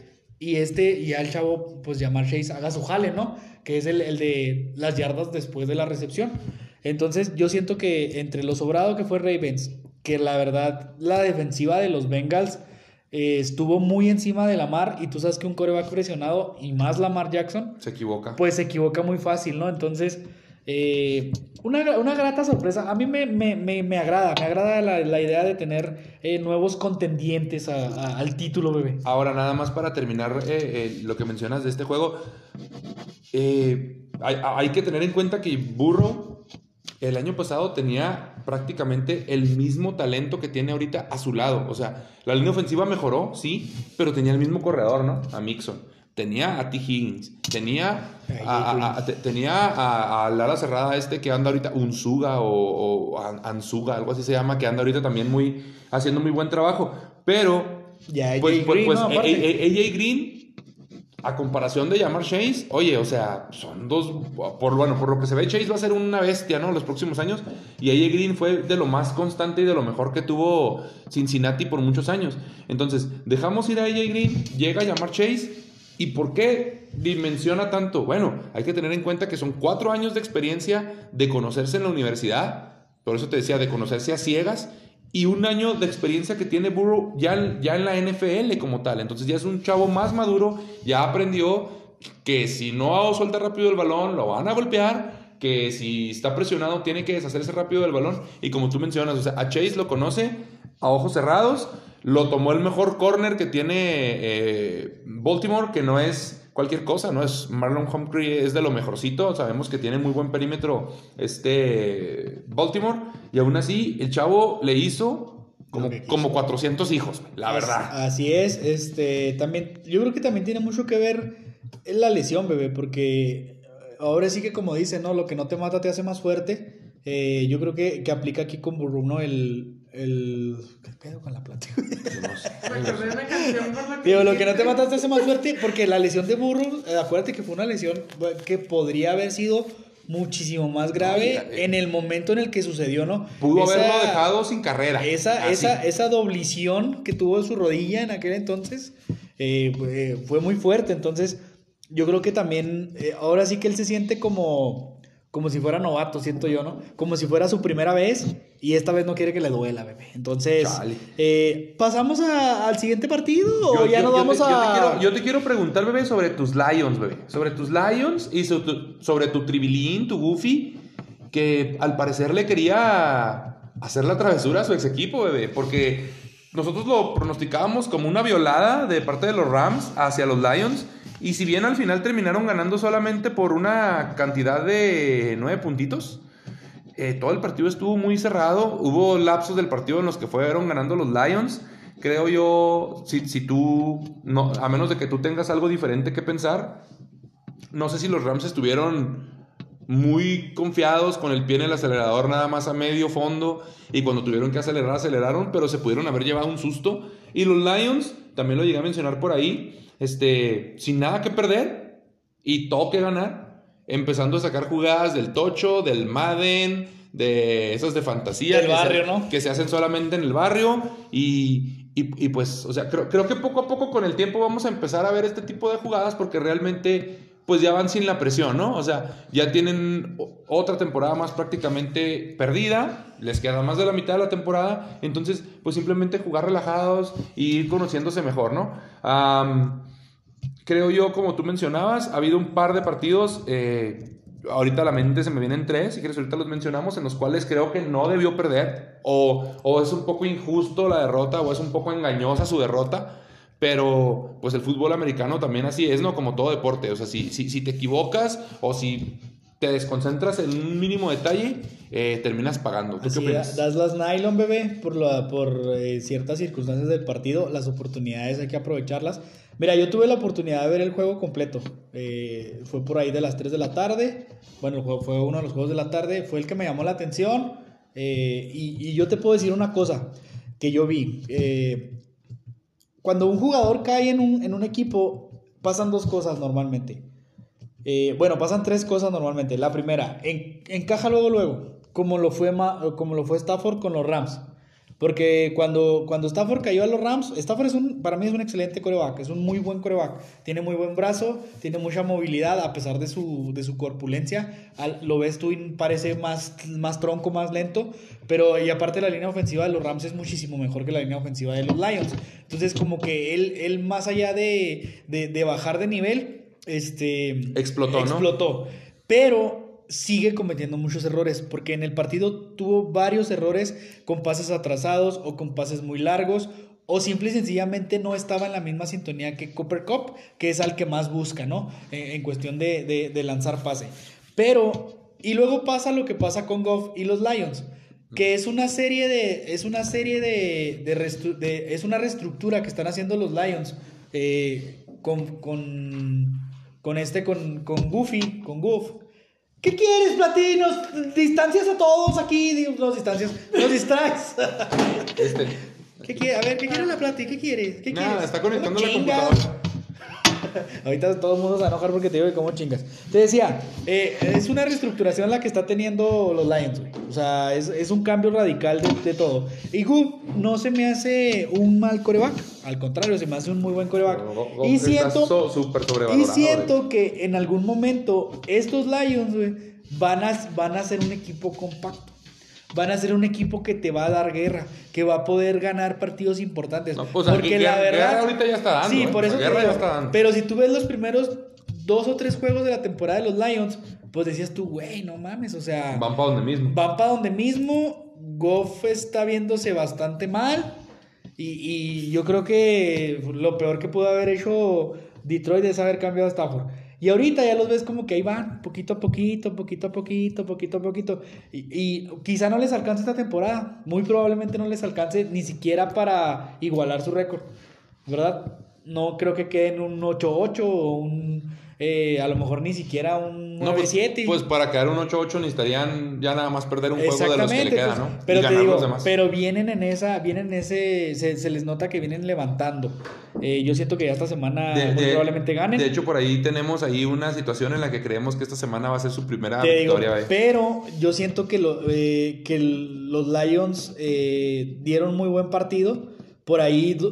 y este y al chavo pues llamar Chase haga su jale, ¿no? Que es el, el de las yardas después de la recepción. Entonces yo siento que entre lo sobrado que fue Ravens, que la verdad la defensiva de los Bengals eh, estuvo muy encima de Lamar y tú sabes que un coreback presionado y más Lamar Jackson, Se equivoca. pues se equivoca muy fácil, ¿no? Entonces, eh, una, una grata sorpresa. A mí me, me, me, me agrada, me agrada la, la idea de tener eh, nuevos contendientes al título, bebé. Ahora, nada más para terminar eh, lo que mencionas de este juego. hay, hay que tener en cuenta que Burrow el año pasado tenía prácticamente el mismo talento que tiene ahorita a su lado. O sea, la línea ofensiva mejoró, sí, pero tenía el mismo corredor, ¿no? A Mixon. Tenía a T. Higgins. Tenía a, a- a- te- tenía a, a la ala cerrada este que anda ahorita, Unzuga o, o An- Anzuga, algo así se llama, que anda ahorita también muy, haciendo muy buen trabajo. Pero Ya, pues, AJ pues, Green, pues, AJ Green a comparación de llamar Chase, oye, o sea, son dos, por, bueno, por lo que se ve, Chase va a ser una bestia, ¿no? Los próximos años. Y AJ Green fue de lo más constante y de lo mejor que tuvo Cincinnati por muchos años. Entonces, dejamos ir a AJ Green, llega a llamar Chase. ¿Y por qué dimensiona tanto? Bueno, hay que tener en cuenta que son cuatro años de experiencia de conocerse en la universidad. Por eso te decía, de conocerse a ciegas y un año de experiencia que tiene Burrow ya, ya en la NFL como tal. Entonces ya es un chavo más maduro, ya aprendió que si no suelta rápido el balón, lo van a golpear, que si está presionado tiene que deshacerse rápido del balón. Y como tú mencionas, o sea, a Chase lo conoce a ojos cerrados, lo tomó el mejor corner que tiene eh, Baltimore, que no es cualquier cosa, ¿no? Es Marlon Humphrey es de lo mejorcito, sabemos que tiene muy buen perímetro este Baltimore y aún así el chavo le hizo como, como 400 hijos, la verdad. Así es, este también yo creo que también tiene mucho que ver la lesión, bebé, porque ahora sí que como dice, ¿no? Lo que no te mata te hace más fuerte. Eh, yo creo que, que, aplica aquí con Burrow, ¿no? El, el... ¿Qué pedo con la plática? Digo, lo que no te mata te hace más fuerte porque la lesión de Burrow, eh, acuérdate que fue una lesión que podría haber sido muchísimo más grave eh, en el momento en el que sucedió, ¿no? Pudo haberlo dejado sin carrera. Esa, esa, esa doblición que tuvo en su rodilla en aquel entonces eh, fue muy fuerte. Entonces, yo creo que también, ahora sí que él se siente como como si fuera novato, siento yo, ¿no? Como si fuera su primera vez y esta vez no quiere que le duela, bebé. Entonces, eh, ¿pasamos al siguiente partido o ya nos vamos a...? Yo te, quiero, preguntar, bebé, sobre tus Lions, bebé. Sobre tus Lions y sobre tu, Tribilín, tu Goofy, que al parecer le quería hacer la travesura a su ex equipo, bebé, porque nosotros lo pronosticábamos como una violada de parte de los Rams hacia los Lions y si bien al final terminaron ganando solamente por una cantidad de nueve puntitos, eh, todo el partido estuvo muy cerrado. Hubo lapsos del partido en los que fueron ganando los Lions. Creo yo, si, tú, no, a menos de que tú tengas algo diferente que pensar, no sé si los Rams estuvieron muy confiados con el pie en el acelerador nada más a medio fondo y cuando tuvieron que acelerar aceleraron pero se pudieron haber llevado un susto y los Lions también lo llegué a mencionar por ahí este, sin nada que perder y todo que ganar, empezando a sacar jugadas del tocho, del Madden, de esas de fantasía. Del barrio, ¿no? Que se hacen solamente en el barrio y, y, pues, o sea, creo, creo que poco a poco con el tiempo vamos a empezar a ver este tipo de jugadas porque realmente pues ya van sin la presión, ¿no? O sea, ya tienen otra temporada más prácticamente perdida, les queda más de la mitad de la temporada, entonces pues simplemente jugar relajados y ir conociéndose mejor, ¿no? creo yo, como tú mencionabas, ha habido un par de partidos, eh, ahorita a la mente se me vienen tres, si quieres ahorita los mencionamos, en los cuales creo que no debió perder, o, o es un poco injusto la derrota, o es un poco engañosa su derrota. Pero pues el fútbol americano también así es, ¿no? Como todo deporte. O sea, si, si, si te equivocas o si te desconcentras en un mínimo detalle, eh, terminas pagando. ¿Tú qué Das las nylon, bebé, por, la, por eh, ciertas circunstancias del partido. Las oportunidades hay que aprovecharlas. Mira, yo tuve la oportunidad de ver el juego completo. Eh, fue por ahí de las 3 de la tarde. Bueno, el juego fue uno de los juegos de la tarde. Fue el que me llamó la atención. y, y, yo te puedo decir una cosa que yo vi. Cuando un jugador cae en un, en un equipo, pasan dos cosas normalmente. Eh, bueno, pasan tres cosas normalmente. La primera, encaja luego, luego, como lo, fue como lo fue Stafford con los Rams. Porque cuando, cuando Stafford cayó a los Rams, Stafford es un, para mí es un excelente coreback, es un muy buen coreback. Tiene muy buen brazo, tiene mucha movilidad a pesar de su, de su corpulencia. lo ves tú y parece más, más tronco, más lento. Pero y aparte la línea ofensiva de los Rams es muchísimo mejor que la línea ofensiva de los Lions. Entonces como que él, él más allá de, de, de bajar de nivel, este, explotó, explotó. Pero sigue cometiendo muchos errores, porque en el partido tuvo varios errores con pases atrasados o con pases muy largos, o simple y sencillamente no estaba en la misma sintonía que Cooper Cup, que es al que más busca, ¿no? En, cuestión de, lanzar pase. Pero, y luego pasa lo que pasa con Goff y los Lions que es una serie de es una serie de, de, es una reestructura que están haciendo los Lions eh, con, con con este, con, con Goofy, con Goof. ¿Qué quieres, Platinos? Distancias a todos aquí, los distancias, los distraes. Este. ¿Qué quiere? A ver, ¿qué quiere la Plati? ¿Qué quiere? ¿Qué Nada, está conectando la computadora. [LAUGHS] Ahorita todo el mundo se va a enojar porque te digo que cómo chingas. Te decía, eh, es una reestructuración la que está teniendo los Lions, güey. O sea, es, es un cambio radical de, de todo. Y no se me hace un mal coreback. Al contrario, se me hace un muy buen coreback. Y siento, so- y siento que en algún momento estos Lions, güey, van a, van a ser un equipo compacto. Van a ser un equipo que te va a dar guerra, que va a poder ganar partidos importantes. No, pues, aquí porque la verdad. guerra ahorita ya está dando, Sí, ¿eh? por eso te ya digo, está dando. Pero si tú ves los primeros dos o tres juegos de la temporada de los Lions, pues decías tú, güey, no mames, o sea. Van para donde mismo. Van para donde mismo. Goff está viéndose bastante mal. Y, y yo creo que lo peor que pudo haber hecho Detroit es haber cambiado a Stafford. Y ahorita ya los ves como que ahí van, poquito a poquito, poquito a poquito, poquito a poquito. Y, y quizá no les alcance esta temporada. Muy probablemente no les alcance ni siquiera para igualar su récord. ¿Verdad? No creo que queden un 8-8 o un. Eh, a lo mejor ni siquiera un 9-7. No, pues, pues para quedar un 8-8 necesitarían ya nada más perder un juego de los que le queda, pues, ¿no? Pero y te digo, los demás. pero vienen en esa, vienen en ese, se, se les nota que vienen levantando. Eh, yo siento que ya esta semana De- muy de- probablemente ganen. De hecho, por ahí tenemos ahí una situación en la que creemos que esta semana va a ser su primera Te victoria. ¿eh? pero yo siento que, lo- eh, que los Lions dieron muy buen partido. Por ahí do-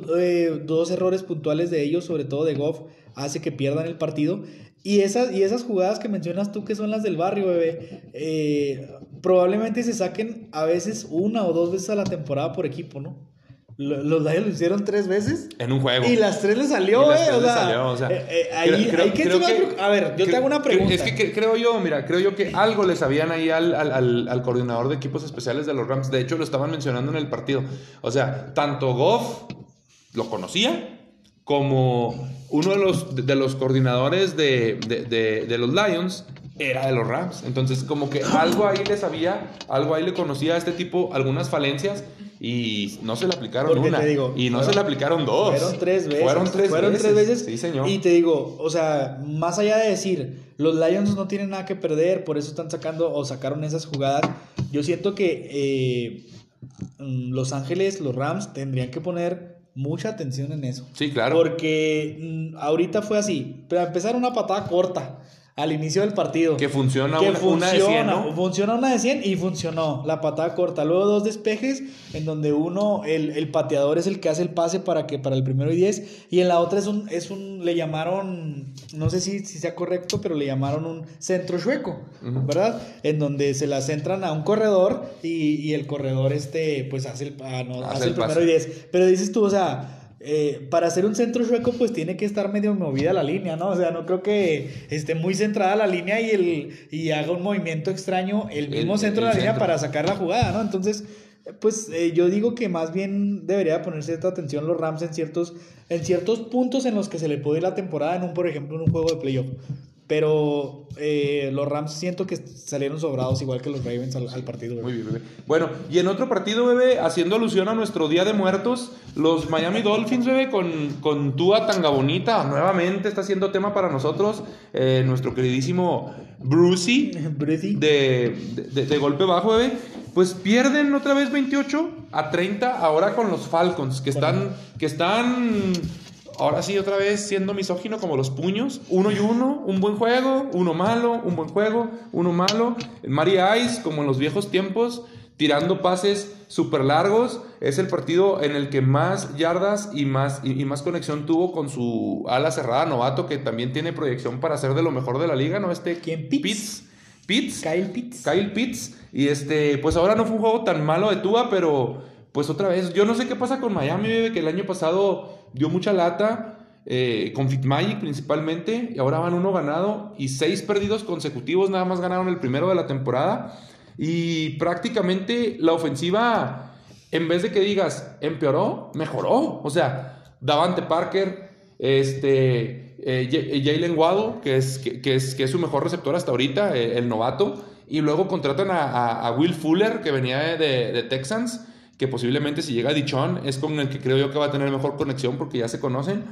dos errores puntuales de ellos, sobre todo de Goff, hace que pierdan el partido. Y esas, y esas jugadas que mencionas tú, que son las del barrio, bebé, eh, probablemente se saquen a veces una o dos veces a la temporada por equipo, ¿no? Lo- Los Lions lo hicieron tres veces. En un juego. Y las tres le salió, Y las eh. O sea, salió, o sea, eh, eh, ahí, creo- ahí que creo a que- preocu- A ver, yo te hago una pregunta. Es que cre- creo yo, mira, creo yo que algo le sabían ahí al, al, al, al coordinador de equipos especiales de los Rams. De hecho, lo estaban mencionando en el partido. O sea, tanto Goff lo conocía como uno de los, de los coordinadores de, de, de- de los Lions era de los Rams. Entonces, como que algo ahí le sabía, algo ahí le conocía a este tipo, algunas falencias. Y no se le aplicaron Porque una. te digo, y no fueron- se le aplicaron dos. Fueron tres veces. Fueron tres Fueron veces. tres veces. Sí, señor. Y te digo, o sea, más allá de decir, los Lions no tienen nada que perder, por eso están sacando o sacaron esas jugadas. Yo siento que eh, mm, Los Ángeles, los Rams, tendrían que poner mucha atención en eso. Sí, claro. Porque mm, ahorita fue así. Pero empezar una patada corta al inicio del partido. Que funciona que una, una de 100, ¿no? Funciona una de 100 y funcionó la patada corta. Luego dos despejes en donde uno, el, el pateador es el que hace el pase para que para el primero y 10 y en la otra es un, es un le llamaron, no sé si, si sea correcto, pero le llamaron un centro chueco. ¿verdad? En donde se la centran a un corredor y, y el corredor este pues hace el, ah, no, Hace hace el el primero y 10. Pero dices tú, o sea... eh, para hacer un centro chueco, pues tiene que estar medio movida la línea, ¿no? O sea, no creo que esté muy centrada la línea y, el, y haga un movimiento extraño el mismo El- centro el de la línea centro. para sacar la jugada, ¿no? Entonces, pues eh, yo digo que más bien debería poner cierta atención los Rams en ciertos, en ciertos puntos en los que se le puede ir la temporada, en un, por ejemplo, en un juego de playoff. Pero eh, los Rams siento que salieron sobrados igual que los Ravens al, al partido. güey. Muy bien, bebé. Bueno, y en otro partido, bebé, haciendo alusión a nuestro Día de Muertos, los Miami Dolphins, bebé, con, con Tua Tanga Bonita, nuevamente está siendo tema para nosotros, eh, nuestro queridísimo Brucey, [LAUGHS] de- de golpe bajo, bebé. Pues pierden otra vez 28 a 30 ahora con los Falcons, que están, que están ahora sí otra vez siendo misógino como los puños. Uno y uno, un buen juego, uno malo, un buen juego, uno malo. Mari Ice, como en los viejos tiempos, tirando pases súper largos. Es el partido en el que más yardas y más, y, y más conexión tuvo con su ala cerrada novato, que también tiene proyección para ser de lo mejor de la liga, ¿no? Este ¿Quién? Pitts. Pitts. Pitts. Kyle Pitts. Kyle Pitts. Y este, pues ahora no fue un juego tan malo de Tua, pero pues otra vez, yo no sé qué pasa con Miami, bebé, que el año pasado dio mucha lata, eh, con Fitzmagic principalmente, y ahora van uno ganado y seis perdidos consecutivos, nada más ganaron el primero de la temporada. Y prácticamente la ofensiva, en vez de que digas empeoró, mejoró. O sea, Davante Parker, este, eh, J- Jalen Waddle, que es, que, es, que es su mejor receptor hasta ahorita, eh, el novato. Y luego contratan a, Will Fuller, que venía de Texans, que posiblemente si llega a Dichon es con el que creo yo que va a tener mejor conexión porque ya se conocen.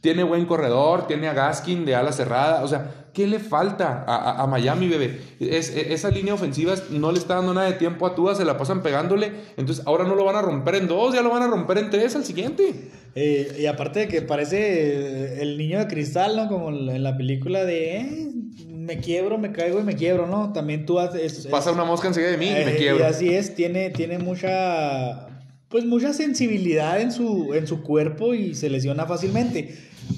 Tiene buen corredor, tiene a Gaskin de ala cerrada. O sea, ¿qué le falta a, Miami, bebé? Es, e- esa línea ofensiva no le está dando nada de tiempo a Tua, se la pasan pegándole. Entonces, ahora no lo van a romper en dos, ya lo van a romper en tres al siguiente. Eh, y aparte de que parece el niño de cristal, ¿no? Como en la película de eh, me quiebro, me caigo y me quiebro, ¿no? También tú haces... es- Pasa una mosca enseguida de mí y me Eh, quiebro. Y así es, tiene, tiene mucha, pues mucha sensibilidad en su, en su cuerpo y se lesiona fácilmente.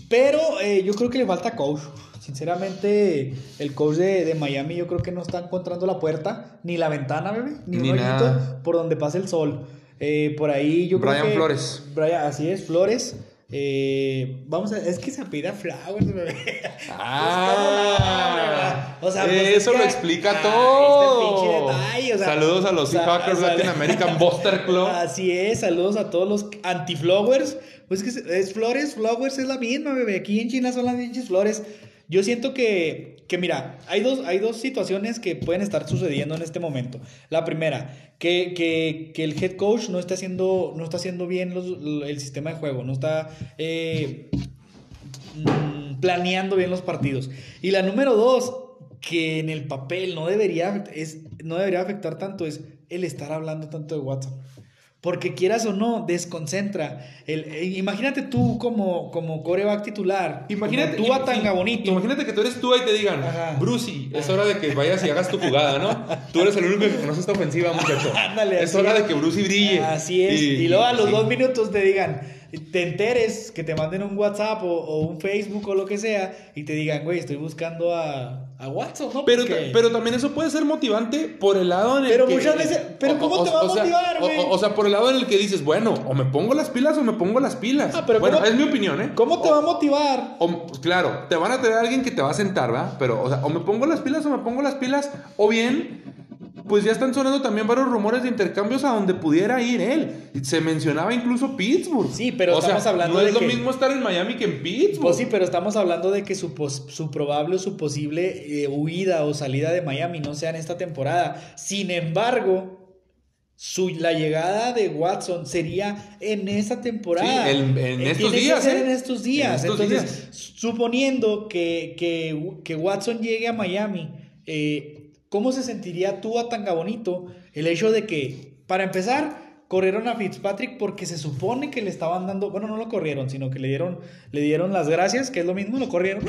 Pero eh, yo creo que le falta coach. Sinceramente, el coach de, de Miami yo creo que no está encontrando la puerta, ni la ventana, bebé, ni, Ni un hoyito por donde pase el sol. Eh, por ahí yo creo Brian que... Flores. Brian, así es, Flores. Eh, vamos a... Es que se apida Flowers, bebé. [LAUGHS] Ah, O sea, pues, es eso que- lo explica Ah, todo. este pinche detalle, o sea, Saludos a los o sea, Latin American Buster Club. [LAUGHS] Así es, saludos a todos los anti-flowers. Pues que es flores, flowers es la misma, bebé. Aquí en China son las pinches flores. Yo siento que, que mira, hay dos, hay dos situaciones que pueden estar sucediendo en este momento. La primera, que, que, que el head coach no está haciendo, no está haciendo bien los- el sistema de juego, no está eh, mm, planeando bien los partidos. Y la número dos, que en el papel no debería, es, no debería afectar tanto, es el estar hablando tanto de Watson. Porque quieras o no, desconcentra. El, eh, imagínate tú como, como coreback titular. Imagínate, como tú a tanga bonito. Imagínate que tú eres tú y te digan, Ajá. Brucey, es hora de que vayas y hagas tu jugada, ¿no? Tú eres el único que conoce esta ofensiva, [LAUGHS] muchacho. Ándale, es hora es. de que Brucey brille. Así es. Y, luego a los sí. dos minutos te digan, te enteres, que te manden un WhatsApp o, o un Facebook o lo que sea, y te digan, güey, estoy buscando a, a Watson, ¿no? Pero, Porque- pero también eso puede ser motivante por el lado en el Pero que... muchas veces- pero ¿cómo te va a sea, motivar, güey? o, o sea, por el lado en el que dices, bueno, o me pongo las pilas o me pongo las pilas. Ah, pero bueno, ¿cómo- es mi opinión, ¿eh? ¿Cómo te va a motivar? Pues, claro, te van a traer a alguien que te va a sentar, ¿verdad? Pero, o sea, o me pongo las pilas o me pongo las pilas, o bien, pues ya están sonando también varios rumores de intercambios a donde pudiera ir él. Se mencionaba incluso Pittsburgh. Sí, pero o sea, estamos hablando no de es lo mismo estar en Miami que en Pittsburgh. Pues sí, pero estamos hablando de que su, pos- su probable o su posible eh, huida o salida de Miami no sea en esta temporada. Sin embargo, su, la llegada de Watson sería en esa temporada. Sí, en- en Eh, estos días, Que ser ¿eh? en estos días. En estos Entonces, suponiendo que, que, que Watson llegue a Miami, eh, ¿cómo se sentiría tú a Tanga Bonito el hecho de que, para empezar, corrieron a Fitzpatrick porque se supone que le estaban dando, bueno, no lo corrieron, sino que le dieron, le dieron las gracias, que es lo mismo, lo corrieron.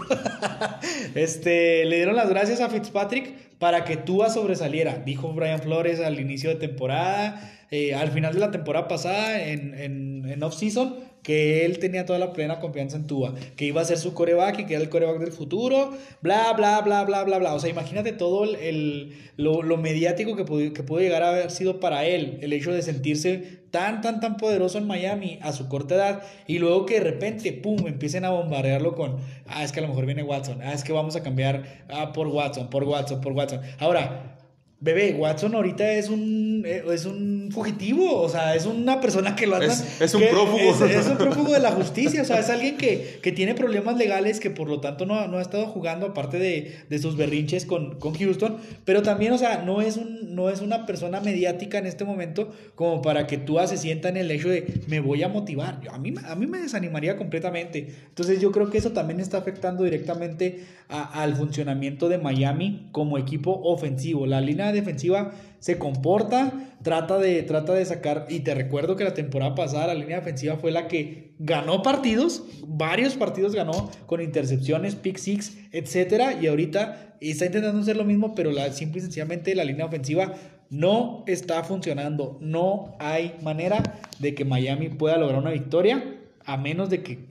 [LAUGHS] este, le dieron las gracias a Fitzpatrick para que Tua sobresaliera, dijo Brian Flores al inicio de temporada, eh, al final de la temporada pasada, en, en, en off-season, que él tenía toda la plena confianza en Tua, que iba a ser su coreback y que era el coreback del futuro, bla, bla, bla, bla, bla, bla. O sea, imagínate todo el, el- lo, lo mediático que pudo, que pudo llegar a haber sido para él, el hecho de sentirse tan, tan, tan poderoso en Miami a su corta edad y luego que de repente, pum, empiecen a bombardearlo con, ah, es que a lo mejor viene Watson, ah, es que vamos a cambiar ah, por Watson, por Watson, por Watson. Ahora, Bebé, Watson ahorita es un, eh, es un fugitivo, o sea, es una persona que lo anda... Es- es un prófugo. Es, es un [LAUGHS] prófugo de la justicia, o sea, es alguien que, que tiene problemas legales, que por lo tanto no, no ha estado jugando, aparte de, de sus berrinches con, con Houston, pero también, o sea, no es, un, no es una persona mediática en este momento como para que tú se sienta en el hecho de, me voy a motivar. A, mí, a mí me desanimaría completamente. Entonces yo creo que eso también está afectando directamente a- al funcionamiento de Miami como equipo ofensivo. La línea defensiva se comporta, trata de, trata de sacar, y te recuerdo que la temporada pasada la línea defensiva fue la que ganó partidos, varios partidos ganó con intercepciones, pick six, etcétera, y ahorita está intentando hacer lo mismo, pero la, simple y sencillamente la línea ofensiva no está funcionando. No hay manera de que Miami pueda lograr una victoria, a menos de que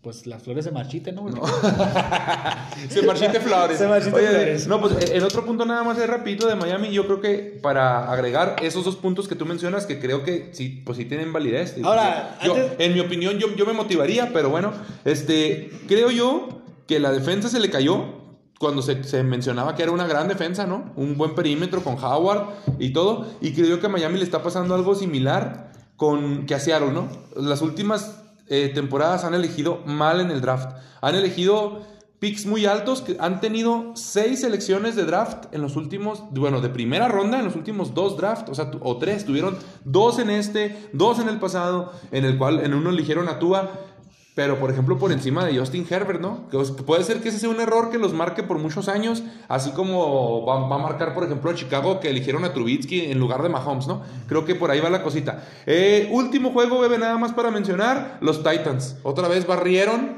pues las flores se marchiten, ¿no? [LAUGHS] Se marchite Flores. Se marchite Oye, Flores. No, pues el otro punto nada más es rapidito de Miami. Yo creo que para agregar esos dos puntos que tú mencionas, que creo que sí, pues sí tienen validez. Ahora, yo, antes- en mi opinión, yo, yo me motivaría, pero bueno, este, creo yo que la defensa se le cayó cuando se, se mencionaba que era una gran defensa, ¿no? Un buen perímetro con Howard y todo. Y creo yo que a Miami le está pasando algo similar con que a Seattle, ¿no? Las últimas eh, temporadas han elegido mal en el draft. Han elegido picks muy altos que han tenido seis selecciones de draft en los últimos, bueno, de primera ronda en los últimos dos drafts, o sea, o tres, tuvieron dos en este, dos en el pasado, en el cual en uno eligieron a Tua. Pero por ejemplo por encima de Justin Herbert, ¿no? Que puede ser que ese sea un error que los marque por muchos años, así como va, va a marcar, por ejemplo, a Chicago que eligieron a Trubitsky en lugar de Mahomes, ¿no? Creo que por ahí va la cosita. Eh, último juego, bebé, nada más para mencionar, los Titans. Otra vez barrieron,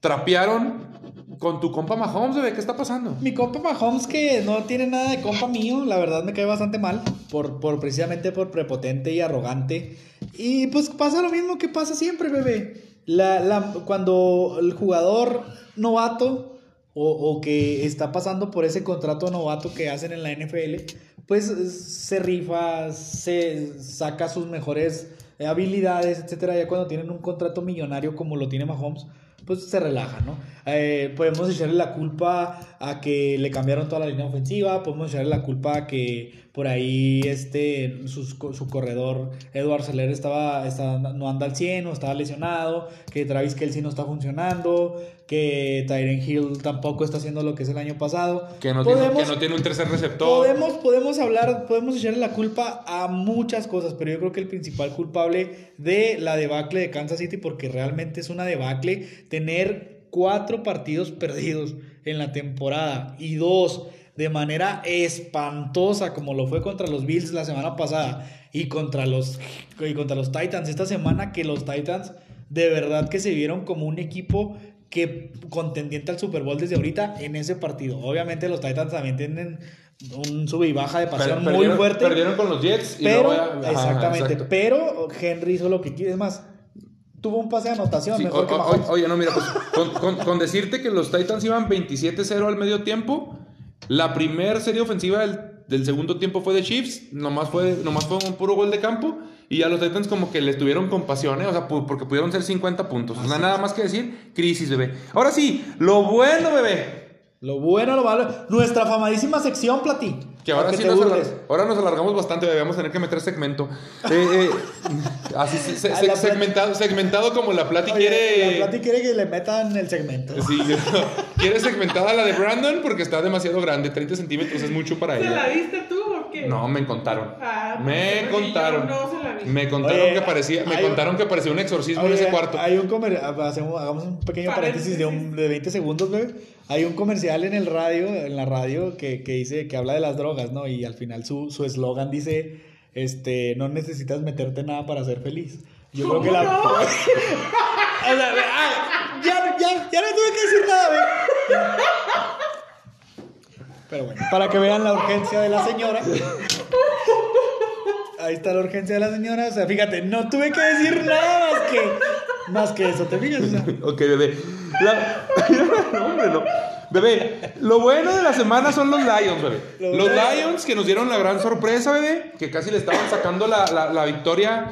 trapearon con tu compa Mahomes, bebé, ¿qué está pasando? Mi compa Mahomes, que no tiene nada de compa mío, la verdad me cae bastante mal, por, por precisamente por prepotente y arrogante. Y pues pasa lo mismo que pasa siempre, bebé. La, la- cuando el jugador novato o, o que está pasando por ese contrato novato que hacen en la NFL, pues se rifa, se saca sus mejores habilidades, etcétera. Ya cuando tienen un contrato millonario como lo tiene Mahomes, pues se relaja, ¿no? Eh, podemos echarle la culpa a que le cambiaron toda la línea ofensiva, podemos echarle la culpa a que por ahí este, sus- su corredor Edward Seller estaba, estaba- no anda al 100 o estaba lesionado, que Travis Kelsey no está funcionando, que Tyren Hill tampoco está haciendo lo que es el año pasado. Que no, tiene, que no tiene un tercer receptor. Podemos, podemos hablar, podemos echarle la culpa a muchas cosas, pero yo creo que el principal culpable de la debacle de Kansas City, porque realmente es una debacle, tener cuatro partidos perdidos en la temporada y dos de manera espantosa, como lo fue contra los Bills la semana pasada y contra los, y contra los Titans esta semana, que los Titans de verdad que se vieron como un equipo que contendiente al Super Bowl desde ahorita en ese partido. Obviamente los Titans también tienen un sube y baja de pasión muy perdieron- fuerte. Perdieron con los Jets y pero, ya- ajá, exactamente, pero Henry hizo lo que quiere. Es más, tuvo un pase de anotación Sí, mejor o- que o- Mahomes. oye, no, mira, pues, con, con- con decirte que los Titans iban 27-0 al medio tiempo, la primer serie ofensiva del, del segundo tiempo fue de Chiefs, nomás fue, nomás fue un puro gol de campo, y ya los Titans como que les tuvieron compasión, ¿eh? o sea, porque pudieron ser 50 puntos. O sea, nada más que decir, crisis, bebé. Ahora sí, lo bueno, bebé, Lo bueno, lo malo. Nuestra famadísima sección, Platí. Que ahora sí te nos, ahora nos alargamos bastante, a tener que meter segmento. Eh, eh, [LAUGHS] así se- se- A la se- segmentado, segmentado como la Plati Oye, quiere. La Platí quiere que le metan el segmento. Sí, quiere segmentada la de Brandon porque está demasiado grande, 30 centímetros es mucho para ¿Se la ella. viste tú qué? No, me contaron. Ah, me porque contaron. no se la vi. Me contaron Oye, que parecía, me hay un- contaron que parecía un exorcismo en ese cuarto. Hay un comer- hacemos- hagamos un pequeño paréntesis de, un- de 20 segundos, bebé. Hay un comercial en el radio, en la radio, que, que dice, que habla de las drogas, ¿no? Y al final su su eslogan dice, este, no necesitas meterte nada para ser feliz. Yo creo que la... ¿Cómo no? [LAUGHS] O sea, ya, ya, ya no tuve que decir nada, ve. Pero bueno, para que vean la urgencia de la señora. Ahí está la urgencia de la señora. O sea, fíjate, no tuve que decir nada más que, más que eso. ¿Te fijas? O sea, Ok, bebé. La- [LAUGHS] no, hombre, no. Bebé, lo bueno de la semana son los Lions, bebé. Los Los Lions. Lions que nos dieron la gran sorpresa, bebé, que casi le estaban sacando la, la- la victoria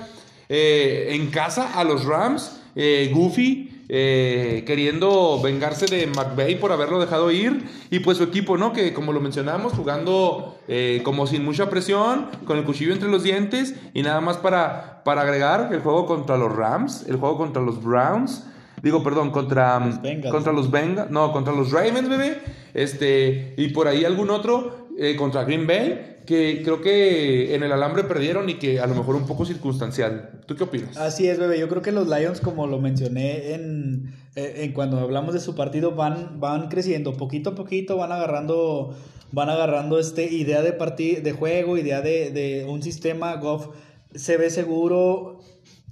eh, en casa a los Rams. Eh, Goofy eh, queriendo vengarse de McVay por haberlo dejado ir. Y pues su equipo, ¿no? Que como lo mencionamos, jugando eh, como sin mucha presión, con el cuchillo entre los dientes. Y nada más para, para agregar el juego contra los Rams, el juego contra los Browns. Digo, perdón, contra Los Bengals. contra los Bengals, no, contra los Ravens, bebé. Este, y por ahí algún otro eh, contra Green Bay, que creo que en el alambre perdieron y que a lo mejor un poco circunstancial. ¿Tú qué opinas? Así es, bebé. Yo creo que los Lions, como lo mencioné en, eh, cuando hablamos de su partido, van, van creciendo poquito a poquito, van agarrando, van agarrando este idea de de juego, idea de, de un sistema. Goff se ve seguro.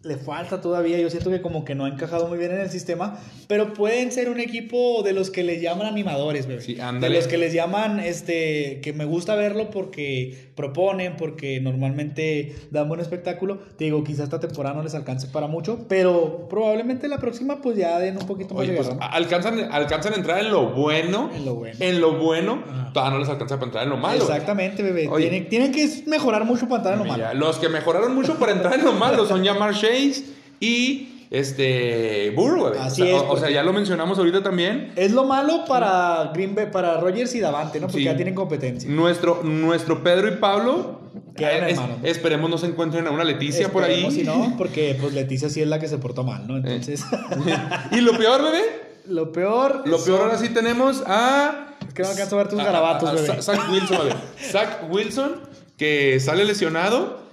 Le falta todavía, yo siento que como que no ha encajado muy bien en el sistema, pero pueden ser un equipo de los que les llaman animadores, bebé. Sí, de los que les llaman, este, que me gusta verlo porque proponen, porque normalmente dan buen espectáculo. Te digo, quizás esta temporada no les alcance para mucho, pero probablemente la próxima pues ya den un poquito más Oye, de pues alcanzan, alcanzan a entrar en lo bueno. En lo bueno. En lo bueno. Todavía no les alcanza para entrar en lo malo. Exactamente, bebé. Tienen, tienen que mejorar mucho para entrar en lo malo. los que mejoraron mucho para entrar en lo malo son Jamar Chase y este Burrow, bebé. Así o sea, es, o- o sea, ya lo mencionamos ahorita también. Es lo malo para Green Bay, para Rogers y Davante, ¿no? Porque Sí. ya tienen competencia. Nuestro, nuestro Pedro y Pablo. Eh, es- esperemos no se encuentren a una Leticia por ahí. Esperemos si no, [LAUGHS] porque pues Leticia sí es la que se portó mal, ¿no? Entonces, [LAUGHS] y lo peor, bebé. lo peor. Lo peor son- ahora sí tenemos a. Es que no alcanzo a ver tus a- garabatos, a- a bebé. Zach Wilson, bebé. Zach Wilson, que sale lesionado.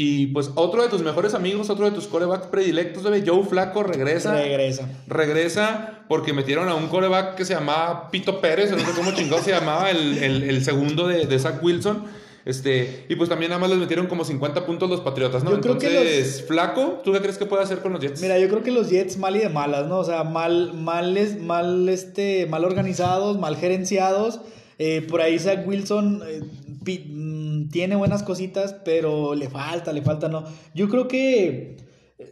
Y pues otro de tus mejores amigos, otro de tus corebacks predilectos, bebé, Joe Flaco regresa. Regresa. Regresa porque metieron a un coreback que se llamaba Pito Pérez, no sé cómo chingado se llamaba, el, el- el segundo de, de Zach Wilson. Este, y pues también nada más les metieron como 50 puntos los Patriotas, ¿no? Yo creo que Entonces, Flaco, ¿tú qué crees que puede hacer con los Jets? Mira, yo creo que los Jets mal y de malas, ¿no? O sea, mal, mal, mal, este, mal organizados, mal gerenciados. Eh, por ahí Zach Wilson eh, tiene buenas cositas, pero le falta, le falta, ¿no? Yo creo que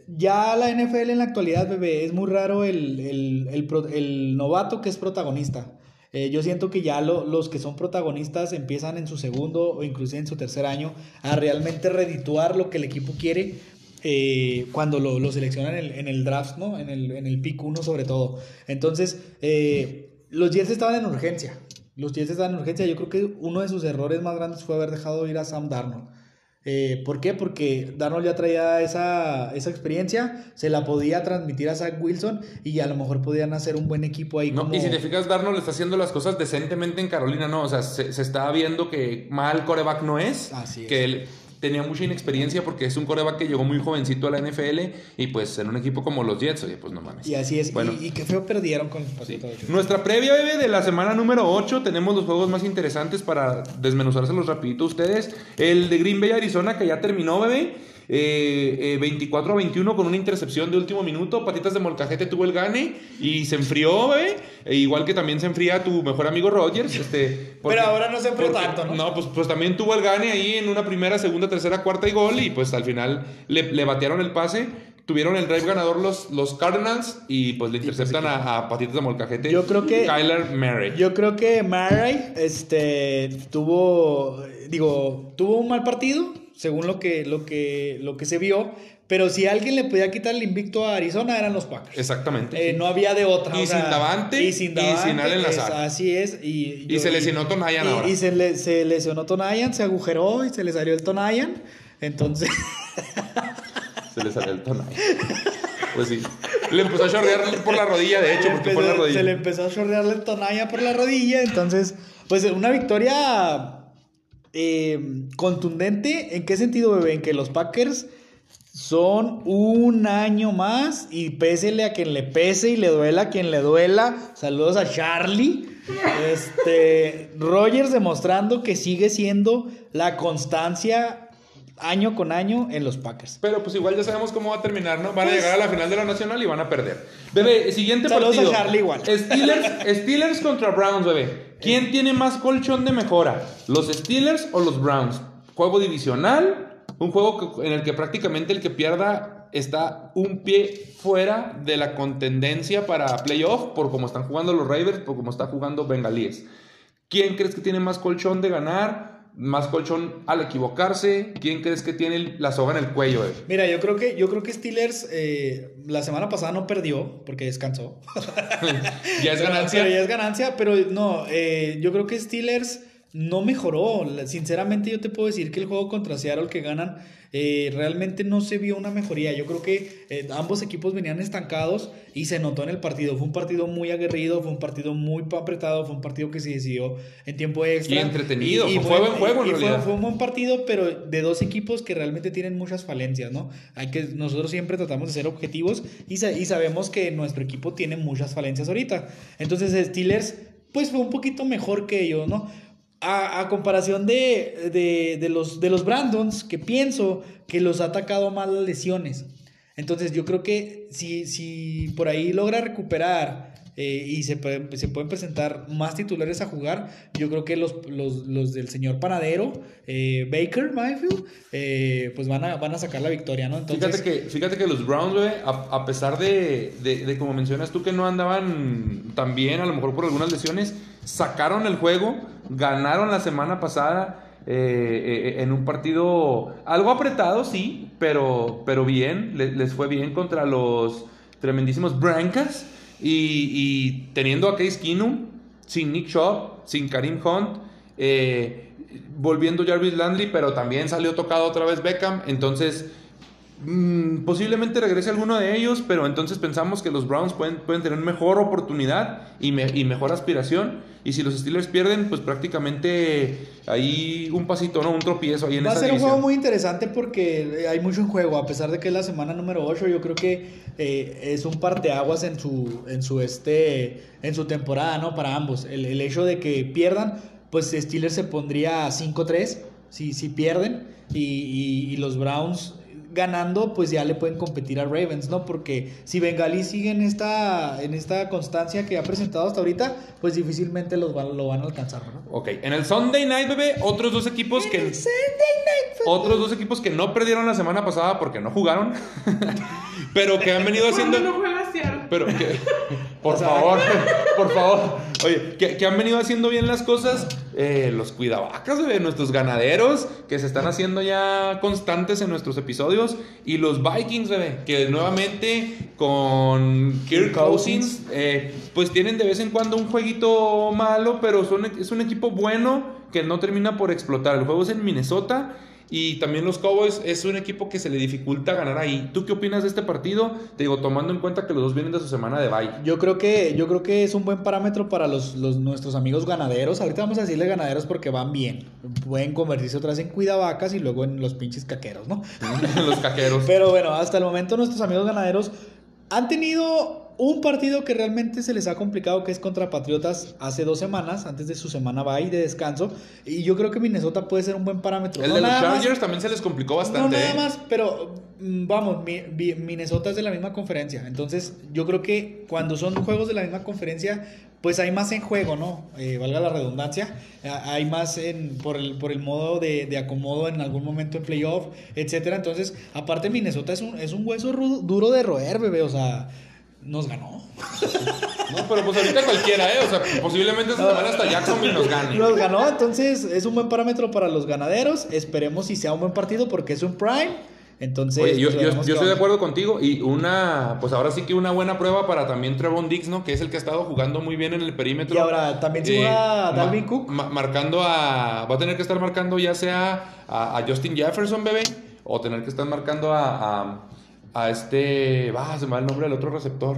ya la NFL en la actualidad, bebé, es muy raro el, el, el el novato que es protagonista. Eh, yo siento que ya lo- los que son protagonistas empiezan en su segundo o inclusive en su tercer año a realmente redituar lo que el equipo quiere eh, cuando lo, lo seleccionan en el, en el draft, ¿no? En el, en el pick 1 sobre todo. Entonces, eh, los Jets estaban en urgencia. Los Jets estaban en urgencia. Yo creo que uno de sus errores más grandes fue haber dejado ir a Sam Darnold. Eh, ¿Por qué? Porque Darnold ya traía esa, esa experiencia, se la podía transmitir a Zach Wilson y a lo mejor podían hacer un buen equipo ahí. No, como- Y si te fijas, Darnold está haciendo las cosas decentemente en Carolina, ¿no? O sea, se, se está viendo que mal coreback no es. Así es. Que él tenía mucha inexperiencia porque es un coreback que llegó muy jovencito a la NFL y pues en un equipo como los Jets, oye, pues no mames. Y así es. Bueno. Y, y qué feo perdieron con los Sí. Nuestra previa, bebé, de la semana número 8. Tenemos los juegos más interesantes para desmenuzárselos rapidito a ustedes. El de Green Bay, Arizona, que ya terminó, bebé. Eh, eh, 24 a 21 con una intercepción de último minuto. Patitas de Molcajete tuvo el gane y se enfrió, bebé. E igual que también se enfría tu mejor amigo Rogers. Este, Pero ahora no se enfrió porque- tanto, ¿no? No, pues, pues también tuvo el gane ahí en una primera, segunda, tercera, cuarta y gol. Y pues al final le, le batearon el pase. Tuvieron el drive ganador los, los Cardinals y pues le interceptan a, a Patitas de Molcajete. Yo creo que- Kyler Murray. Yo creo que Murray este, tuvo, digo, tuvo un mal partido, según lo que, lo que, lo que se vio, pero si alguien le podía quitar el invicto a Arizona eran los Packers. Exactamente. Eh, no había de otra. Y o sea, sin Davante, y sin, y Davante, sin Allen es- Lazard. así es. Y, Y se lesionó Tonayan y- ahora. Y se, le- se lesionó Tonayan, se agujeró y se le salió el Tonayan. Entonces, [LAUGHS] Se le salió el tono. Pues sí. Le empezó a chorrear por la rodilla, de hecho, porque fue en la empezó- rodilla. se le empezó a chorrearle el Tonayan por la rodilla. Entonces, pues una victoria eh, contundente. ¿En qué sentido, bebé? En que los Packers son un año más y pésele a quien le pese y le duela a quien le duela. Saludos a Charlie. Este, [LAUGHS] Rogers demostrando que sigue siendo la constancia año con año en los Packers. Pero pues igual ya sabemos cómo va a terminar, ¿no? Van a Pues- llegar a la final de la Nacional y van a perder. Bebé, siguiente Saludos partido. a Charlie igual. Steelers, [LAUGHS] Steelers contra Browns, bebé. ¿Quién tiene más colchón de mejora? ¿Los Steelers o los Browns? Juego divisional, un juego en el que prácticamente el que pierda está un pie fuera de la contendencia para playoff por cómo están jugando los Ravens, por cómo está jugando Bengalíes. ¿Quién crees que tiene más colchón de ganar? Más colchón al equivocarse. ¿Quién crees que tiene la soga en el cuello? bebé? Mira, yo creo que, yo creo que Steelers eh, la semana pasada no perdió porque descansó. [LAUGHS] ya es Pero- ganancia. Pero ya es ganancia, pero no, eh, yo creo que Steelers no mejoró. Sinceramente yo te puedo decir que el juego contra Seattle que ganan eh, realmente no se vio una mejoría. Yo creo que eh, ambos equipos venían estancados y se notó en el partido. Fue un partido muy aguerrido, fue un partido muy apretado, fue un partido que se decidió en tiempo extra. Y entretenido, fue buen juego en y fue- realidad. fue un buen partido, pero de dos equipos que realmente tienen muchas falencias, ¿no? Hay que, nosotros siempre tratamos de ser objetivos y, sa- y sabemos que nuestro equipo tiene muchas falencias ahorita. Entonces, Steelers, pues fue un poquito mejor que ellos, ¿no? A, a comparación de, de, de los, de los Brandons, que pienso que los ha atacado más las lesiones. Entonces, yo creo que si, si por ahí logra recuperar eh, y se, pueden- se pueden presentar más titulares a jugar, yo creo que los, los, los del señor panadero, eh, Baker Mayfield, eh, pues van a, van a sacar la victoria, ¿no? Entonces, Fíjate que, fíjate que los Browns, güey, a, pesar de, de, como mencionas tú, que no andaban tan bien, a lo mejor por algunas lesiones, sacaron el juego, ganaron la semana pasada eh, eh, en un partido algo apretado, sí, pero, pero bien, le- les, fue bien contra los tremendísimos Brancas y, y teniendo a Case Keenum, sin Nick Shaw, sin Karim Hunt, eh, volviendo Jarvis Landry, pero también salió tocado otra vez Beckham, entonces Mm, posiblemente regrese alguno de ellos, pero entonces pensamos que los Browns pueden, pueden tener mejor oportunidad y, me- y mejor aspiración. Y si los Steelers pierden, pues prácticamente ahí un pasito, ¿no? Un tropiezo ahí en Va a ser un juego muy interesante porque hay mucho en juego, a pesar de que es la semana número 8, yo creo que eh, es un parteaguas en su, en su este, en su temporada, ¿no? Para ambos. El, el hecho de que pierdan, pues Steelers se pondría 5-3 si, si pierden y, y- y los Browns ganando, pues ya le pueden competir a Ravens, ¿no? Porque si Bengali sigue en esta, en esta constancia que ha presentado hasta ahorita, pues difícilmente los van- lo van a alcanzar, ¿no? Ok, en el Sunday Night, bebé, otros dos equipos que... Otros dos equipos que no perdieron la semana pasada porque no jugaron, [LAUGHS] pero que han venido haciendo... ¿Cuándo no juega Seattle? Pero que, [LAUGHS] por favor, [LAUGHS] por favor. Oye, que, que han venido haciendo bien las cosas. eh, los cuidavacas de nuestros ganaderos, que se están haciendo ya constantes en nuestros episodios. Y los Vikings, bebé, que nuevamente con Kirk. Cousins, eh, pues tienen de vez en cuando un jueguito malo, pero son, es un equipo bueno que no termina por explotar. El juego es en Minnesota. Y también los Cowboys es un equipo que se le dificulta ganar ahí. ¿Tú qué opinas de este partido? Te digo, tomando en cuenta que los dos vienen de su semana de bye. Yo creo que, yo creo que es un buen parámetro para los, los- nuestros amigos ganaderos. Ahorita vamos a decirle ganaderos porque van bien. Pueden convertirse otra vez en cuidavacas y luego en los pinches caqueros, ¿no? [LAUGHS] los caqueros. Pero bueno, hasta el momento nuestros amigos ganaderos han tenido un partido que realmente se les ha complicado, que es contra Patriotas hace dos semanas, antes de su semana bye de descanso. Y yo creo que Minnesota puede ser un buen parámetro. El No de los más- Chargers también se les complicó bastante. no, nada ¿eh? más, pero mm, vamos, mi- mi- Minnesota es de la misma conferencia. Entonces, yo creo que cuando son juegos de la misma conferencia, pues hay más en juego, ¿no? Eh, valga la redundancia. Hay más en, por, el, por el modo de, de acomodo en algún momento en playoff, etcétera. Entonces, aparte, Minnesota es un, es un hueso ru- duro de roer, bebé. O sea, nos ganó. No, pero pues ahorita cualquiera, ¿eh? O sea, posiblemente esta semana hasta Jacksonville nos gane. Nos ganó, entonces es un buen parámetro para los ganaderos. Esperemos si sea un buen partido porque es un prime. Entonces, Oye, yo, estoy de acuerdo contigo y una, pues ahora sí que una buena prueba para también Trevon Diggs, ¿no? Que es el que ha estado jugando muy bien en el perímetro. Y ahora, ¿también se juega ma- Dalvin Cook? ma- marcando a, va a tener que estar marcando ya sea a, a Justin Jefferson, bebé, o tener que estar marcando a, a, a este, va, se me va el nombre del otro receptor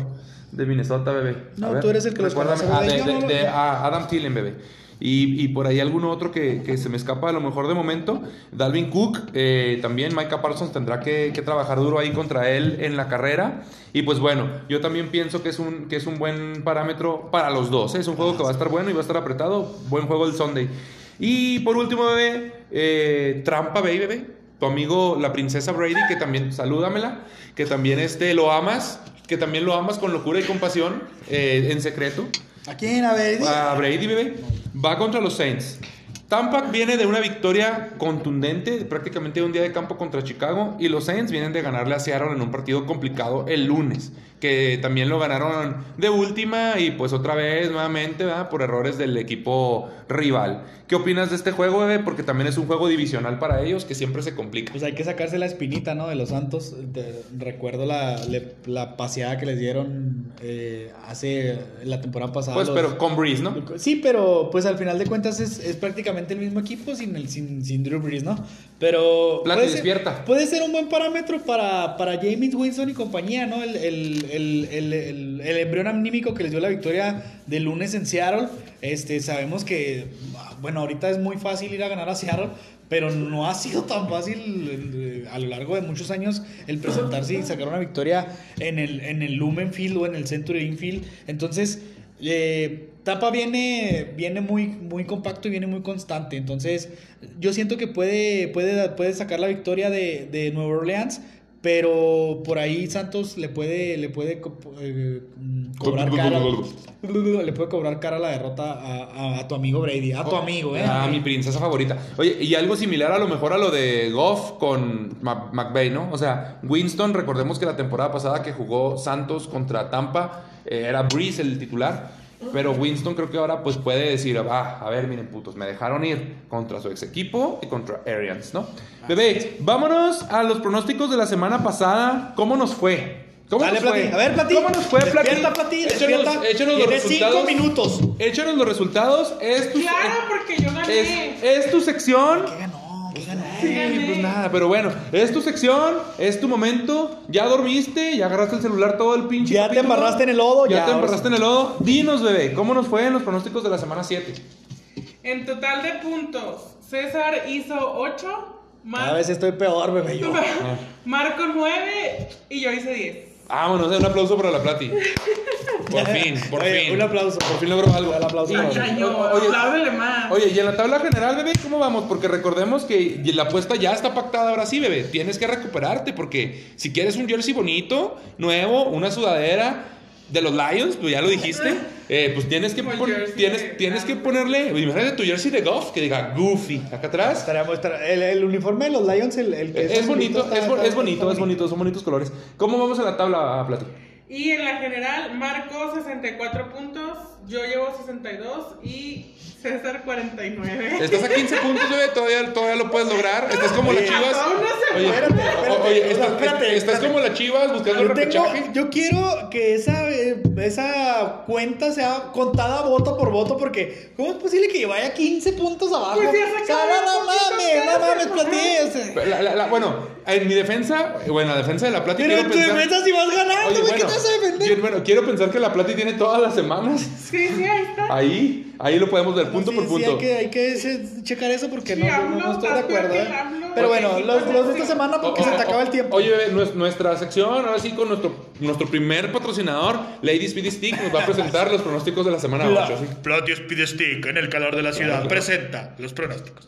de Minnesota, bebé. A No, tú eres el que los conoce, Ah, de- de- de- a Adam Thielen, bebé. Y, y por ahí alguno otro que, que se me escapa a lo mejor de momento. Dalvin Cook, eh, también Micah Parsons tendrá que, que trabajar duro ahí contra él en la carrera. Y pues bueno, yo también pienso que es un, que es un buen parámetro para los dos. ¿eh? Es un juego que va a estar bueno y va a estar apretado. Buen juego el Sunday. Y por último, bebé, eh, Trampa Bay, bebé. Tu amigo, la princesa Brady, que también, salúdamela, que también este, lo amas, que también lo amas con locura y compasión, eh, en secreto ¿A quién? A ver. a Brady, bebé. Va contra los Saints. Tampa viene de una victoria contundente, prácticamente un día de campo contra Chicago, y los Saints vienen de ganarle a Seattle en un partido complicado el lunes, que también lo ganaron de última y pues otra vez nuevamente ¿verdad? por errores del equipo rival. ¿Qué opinas de este juego, bebé? Porque también es un juego divisional para ellos que siempre se complica. Pues hay que sacarse la espinita, ¿no? De los Santos. Recuerdo la, le- la paseada que les dieron eh, hace la temporada pasada. Pues, los- pero con Breeze, ¿no? Sí, pero pues al final de cuentas es, es prácticamente el mismo equipo sin, el, sin, sin Drew Brees, ¿no? Pero... Plati, puede ser- despierta. Puede ser un buen parámetro para, para James Winston y compañía, ¿no? El, el, el, el, el- el embrión anímico que les dio la victoria del lunes en Seattle. Este, sabemos que, bueno, ahorita es muy fácil ir a ganar a Seattle, pero no ha sido tan fácil eh, a lo largo de muchos años el presentarse y sacar una victoria en el, en el Lumen Field o en el Century Infield. Entonces, eh, Tampa viene, viene muy, muy compacto y viene muy constante. Entonces, yo siento que puede, puede, puede sacar la victoria de, de Nueva Orleans. Pero por ahí Santos le puede, le puede co- eh, cobrar cara. [LAUGHS] Le puede cobrar cara la derrota a, a- a tu amigo Brady. A tu amigo, eh. A mi princesa favorita. Oye, y algo similar a lo mejor a lo de Goff con McVay, ¿no? O sea, Winston, recordemos que la temporada pasada que jugó Santos contra Tampa, eh, era Breeze el titular. Pero Winston creo que ahora pues puede decir, ah, a ver, miren putos, me dejaron ir contra su ex equipo y contra Arians, ¿no? Bebé, vámonos a los pronósticos de la semana pasada. ¿Cómo nos fue? ¿Cómo Dale, nos fue? A ver, Plati. ¿Cómo nos fue, Plati? Despierta. Échanos, Despierta. échanos los Tienes cinco resultados. minutos. Échanos los resultados. Es tu, Claro, porque yo gané. es, es tu sección. ¿Qué ganó? ¿qué gané? Sí, pues nada, pero bueno, es tu sección, es tu momento, ya dormiste, ya agarraste el celular todo el pinche Ya te embarraste en el lodo, ya, ya, te embarraste en el lodo. Dinos, bebé, ¿cómo nos fue en los pronósticos de la semana 7? En total de puntos, César hizo 8, Cada vez estoy peor, bebé. Yo. [LAUGHS] Marco 9 y yo hice 10. Vámonos, eh, un aplauso para la Plati. Por [LAUGHS] fin, por Oye, fin. un aplauso. Por fin logró algo. Un aplauso. Oye, apláudele más. Oye, y en la tabla general, bebé, ¿cómo vamos? Porque recordemos que la apuesta ya está pactada ahora sí, bebé. Tienes que recuperarte porque si quieres un jersey bonito, nuevo, una sudadera de los Lions, pues ya lo dijiste, [LAUGHS] eh, pues tienes que, pon- tienes, tienes que Lions. ponerle, imagínate tu jersey de golf que diga Goofy acá atrás. El, el uniforme de los Lions, el, el que Es, bonito, es, está- bo- es está- bonito, es bonito, son bonitos colores. ¿Cómo vamos en la tabla, Plati? Y en la general, Marco 64 puntos, yo llevo 62 y César 49. Estás a 15 puntos, bebé, todavía, todavía lo puedes lograr. Estás como las chivas. aún no se Oye, Espérate, espérate, o- oye, estás, espérate, estás como las chivas buscando el Yo, repechaje. yo quiero que esa, eh, esa cuenta sea contada voto por voto porque ¿cómo es posible que vaya 15 puntos abajo? Pues ya o sea, sacaron no, mames, no mames. La- la- la- bueno, en mi defensa, bueno, en la defensa de la Plati Pero en tu pensar. defensa si vas ganando, güey, ¿qué bueno, te vas a defender? quiero- bueno, quiero pensar que la Plati tiene todas las semanas. Sí, sí, ahí está. Ahí, ahí lo podemos ver punto Sí, por sí, punto. hay que, hay que checar eso porque Sí, no, no- AMLO, no estoy de acuerdo. ¿eh? Pero bueno, los, los de esta semana porque O- se o- te acaba el tiempo. Oye, bebé, nuestra sección, ahora sí, con nuestro, nuestro primer patrocinador, Lady Speedy Stick, nos va a presentar los pronósticos de la semana 8. ¿sí? Platillo Speed Stick en el calor de la ciudad presenta los pronósticos.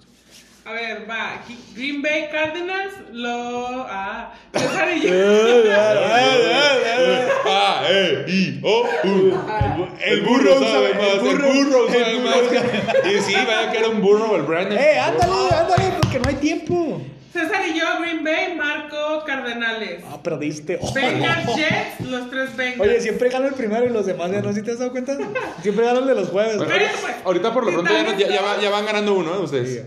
A ver, va. Green Bay Cardinals lo. Ah, César y yo. [LAUGHS] A, E, I, O, U. El burro sabe más, el burro sabe más. [LAUGHS] Y sí, vaya que era un burro el Brandon. ¡Eh, ándale, ándale! Porque no hay tiempo. César y yo, Green Bay, Marco Cardenales. Ah, perdiste. Oh, Bengals Jets, los tres Bengals. Oye, siempre gano el primero y los demás ya no, ¿sí te has dado cuenta? Siempre gano el de los jueves. Bueno. Pero, pues, ahorita por lo pronto ya, no- ya, ya va- Titanes, ya van ganando uno, ¿eh? Ustedes.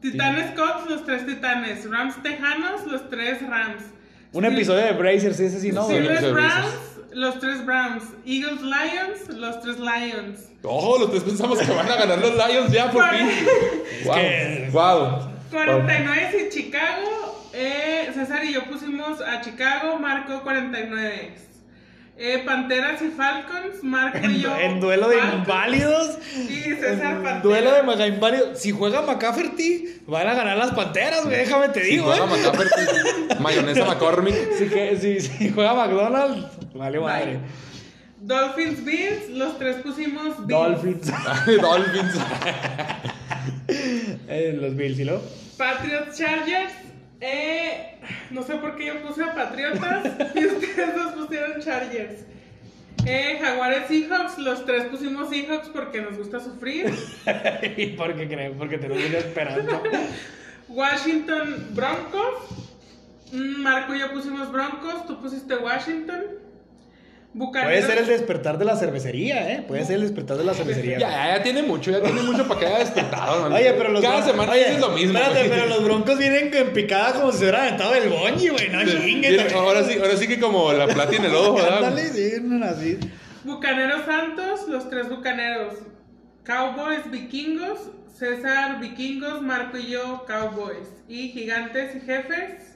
Titanes Cox, los tres Titanes. Rams Tejanos, los tres Rams. Un Steel- episodio de Brazers, ese sí, ¿no? Sí, de Browns, los tres Browns. Eagles Lions, los tres Lions. Ojo, los tres pensamos que van a ganar los Lions ya por fin. [LAUGHS] Wow. que- Wow. 49 y Chicago. Eh, César y yo pusimos a Chicago, Marco 49. Eh, Panteras y Falcons, Marco y yo. En duelo de Falcons. inválidos. Y César Pantera. duelo de mega inválidos. Si juega McCafferty, van a ganar las panteras, güey. Déjame te Si digo, juega ¿eh? McCafferty, [LAUGHS] mayonesa McCormick. Si, que- si, si juega McDonald's, vale madre. Dolphins, Bills, los tres pusimos Bills. Dolphins. [LAUGHS] Dolphins. [LAUGHS] Eh, los Bills, ¿y luego? Patriots, Chargers. Eh, no sé por qué yo puse a Patriotas y [LAUGHS] ustedes dos pusieron Chargers. Eh, Jaguares, Seahawks, los tres pusimos Seahawks porque nos gusta sufrir. [LAUGHS] ¿Y por qué creen? Porque tenemos mucha esperanza. [LAUGHS] Washington, Broncos. Mm, Marco y yo pusimos Broncos, tú pusiste Washington. Puede ser el despertar de la cervecería, ¿eh? Puede ser el despertar de la cervecería. Ya, ya, ya tiene mucho, ya tiene mucho para que haya despertado. ¿no? Oye, pero los Cada Broncos- semana oye, dices lo mismo. Espérate, güey. pero los broncos vienen en picada como si se hubieran aventado el bonji, güey. No chingues. Ahora sí, ahora sí que como la plata en el ojo, ¿verdad? Ándale, sí, no, así. Bucaneros Santos, los tres bucaneros. Cowboys, vikingos. César, vikingos. Marco y yo, cowboys. Y gigantes y jefes.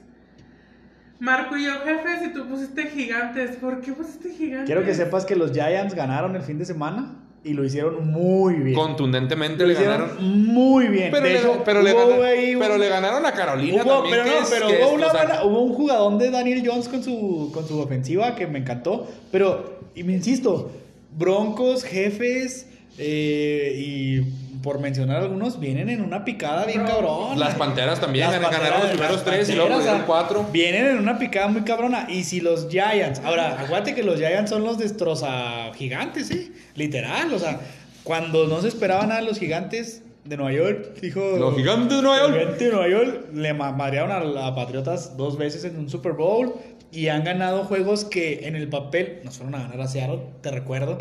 Marco y yo, jefes. Y tú pusiste gigantes. ¿Por qué pusiste gigantes? Quiero que sepas que los Giants ganaron el fin de semana y lo hicieron muy bien. Contundentemente lo le ganaron. muy bien. Pero, de le, hecho, pero, le ahí pero ganaron a Carolina Hubo, también. pero no, es- pero hubo, es, una o sea, buena- hubo un jugadón de Daniel Jones con su, con su ofensiva que me encantó. Pero, y me insisto, Broncos, jefes eh, y por mencionar algunos, vienen en una picada bien cabrón. Las Panteras también Las ganaron Panteras- los primeros tres y luego ah, cuatro. Vienen en una picada muy cabrona. Y si los Giants. Ahora, acuérdate que los Giants son los destroza gigantes, ¿eh? Literal. O sea, cuando no se esperaba nada de los gigantes de Nueva York, dijo. Los gigantes de Nueva York. Los gigantes de Nueva York le ma- madrearon a la Patriotas dos veces en un Super Bowl. Y han ganado juegos que en el papel nos fueron a ganar a Seattle, te recuerdo.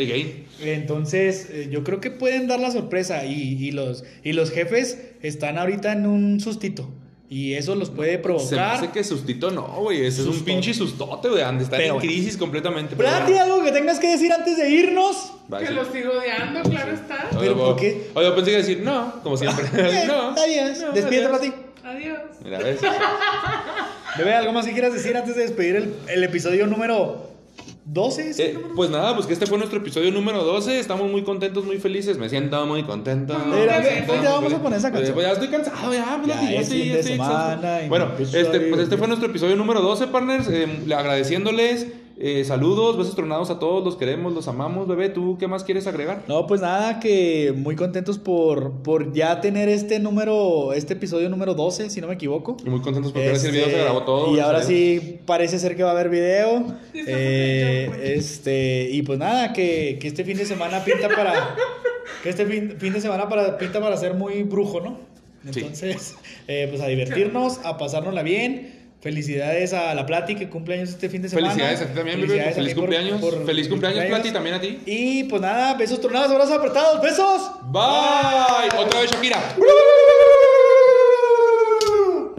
Entonces, eh, yo creo que pueden dar la sorpresa y, y los, y los jefes están ahorita en un sustito. Y eso los puede Se me provocar. hace que sustito no, güey. Ese es un pinche sustote, güey. Han de estar Pero- en crisis completamente. Plati, algo que tengas que decir antes de irnos. Que sí. los sigo odiando, claro está. Oye, ¿Pero por qué? Oye, yo pensé que iba a decir no, como siempre. [LAUGHS] Eh, no. adiós. no, Despídete. Plati. Adiós. Mira, ves. Bebé, ¿algo más que quieras decir antes de despedir el, el episodio número 12? ¿sí? Eh, pues nada, pues que este fue nuestro episodio número 12. Estamos muy contentos, muy felices. Me siento muy contento. Mira, Me siento pues ya vamos a poner esa canción. pues ya estoy cansado, ya. pues, Ya ya es estoy- semana Bueno, me empiezo este, pues este fue nuestro episodio número 12, partners. Eh, le- agradeciéndoles. Eh, saludos, besos tronados a todos. Los queremos, los amamos, bebé. ¿Tú qué más quieres agregar? No, pues nada, que muy contentos por, por ya tener este número, este episodio número 12, si no me equivoco. Y muy contentos porque ahora sí el Este, video se grabó todo. Y ahora sí parece ser que va a haber video. Eh, este, y pues nada, que, que este fin de semana pinta para. que este fin, fin de semana para, pinta para ser muy brujo, ¿no? Sí. Entonces, eh, pues a divertirnos, a pasárnosla bien. Felicidades a la Plati que cumple años este fin de semana. Felicidades a ti también. Felicidades Feliz por- cumpleaños. por- Feliz por cumpleaños, Plati, también a ti. Y pues nada, besos tronados, abrazos apretados, besos. Bye. Otra vez Shakira.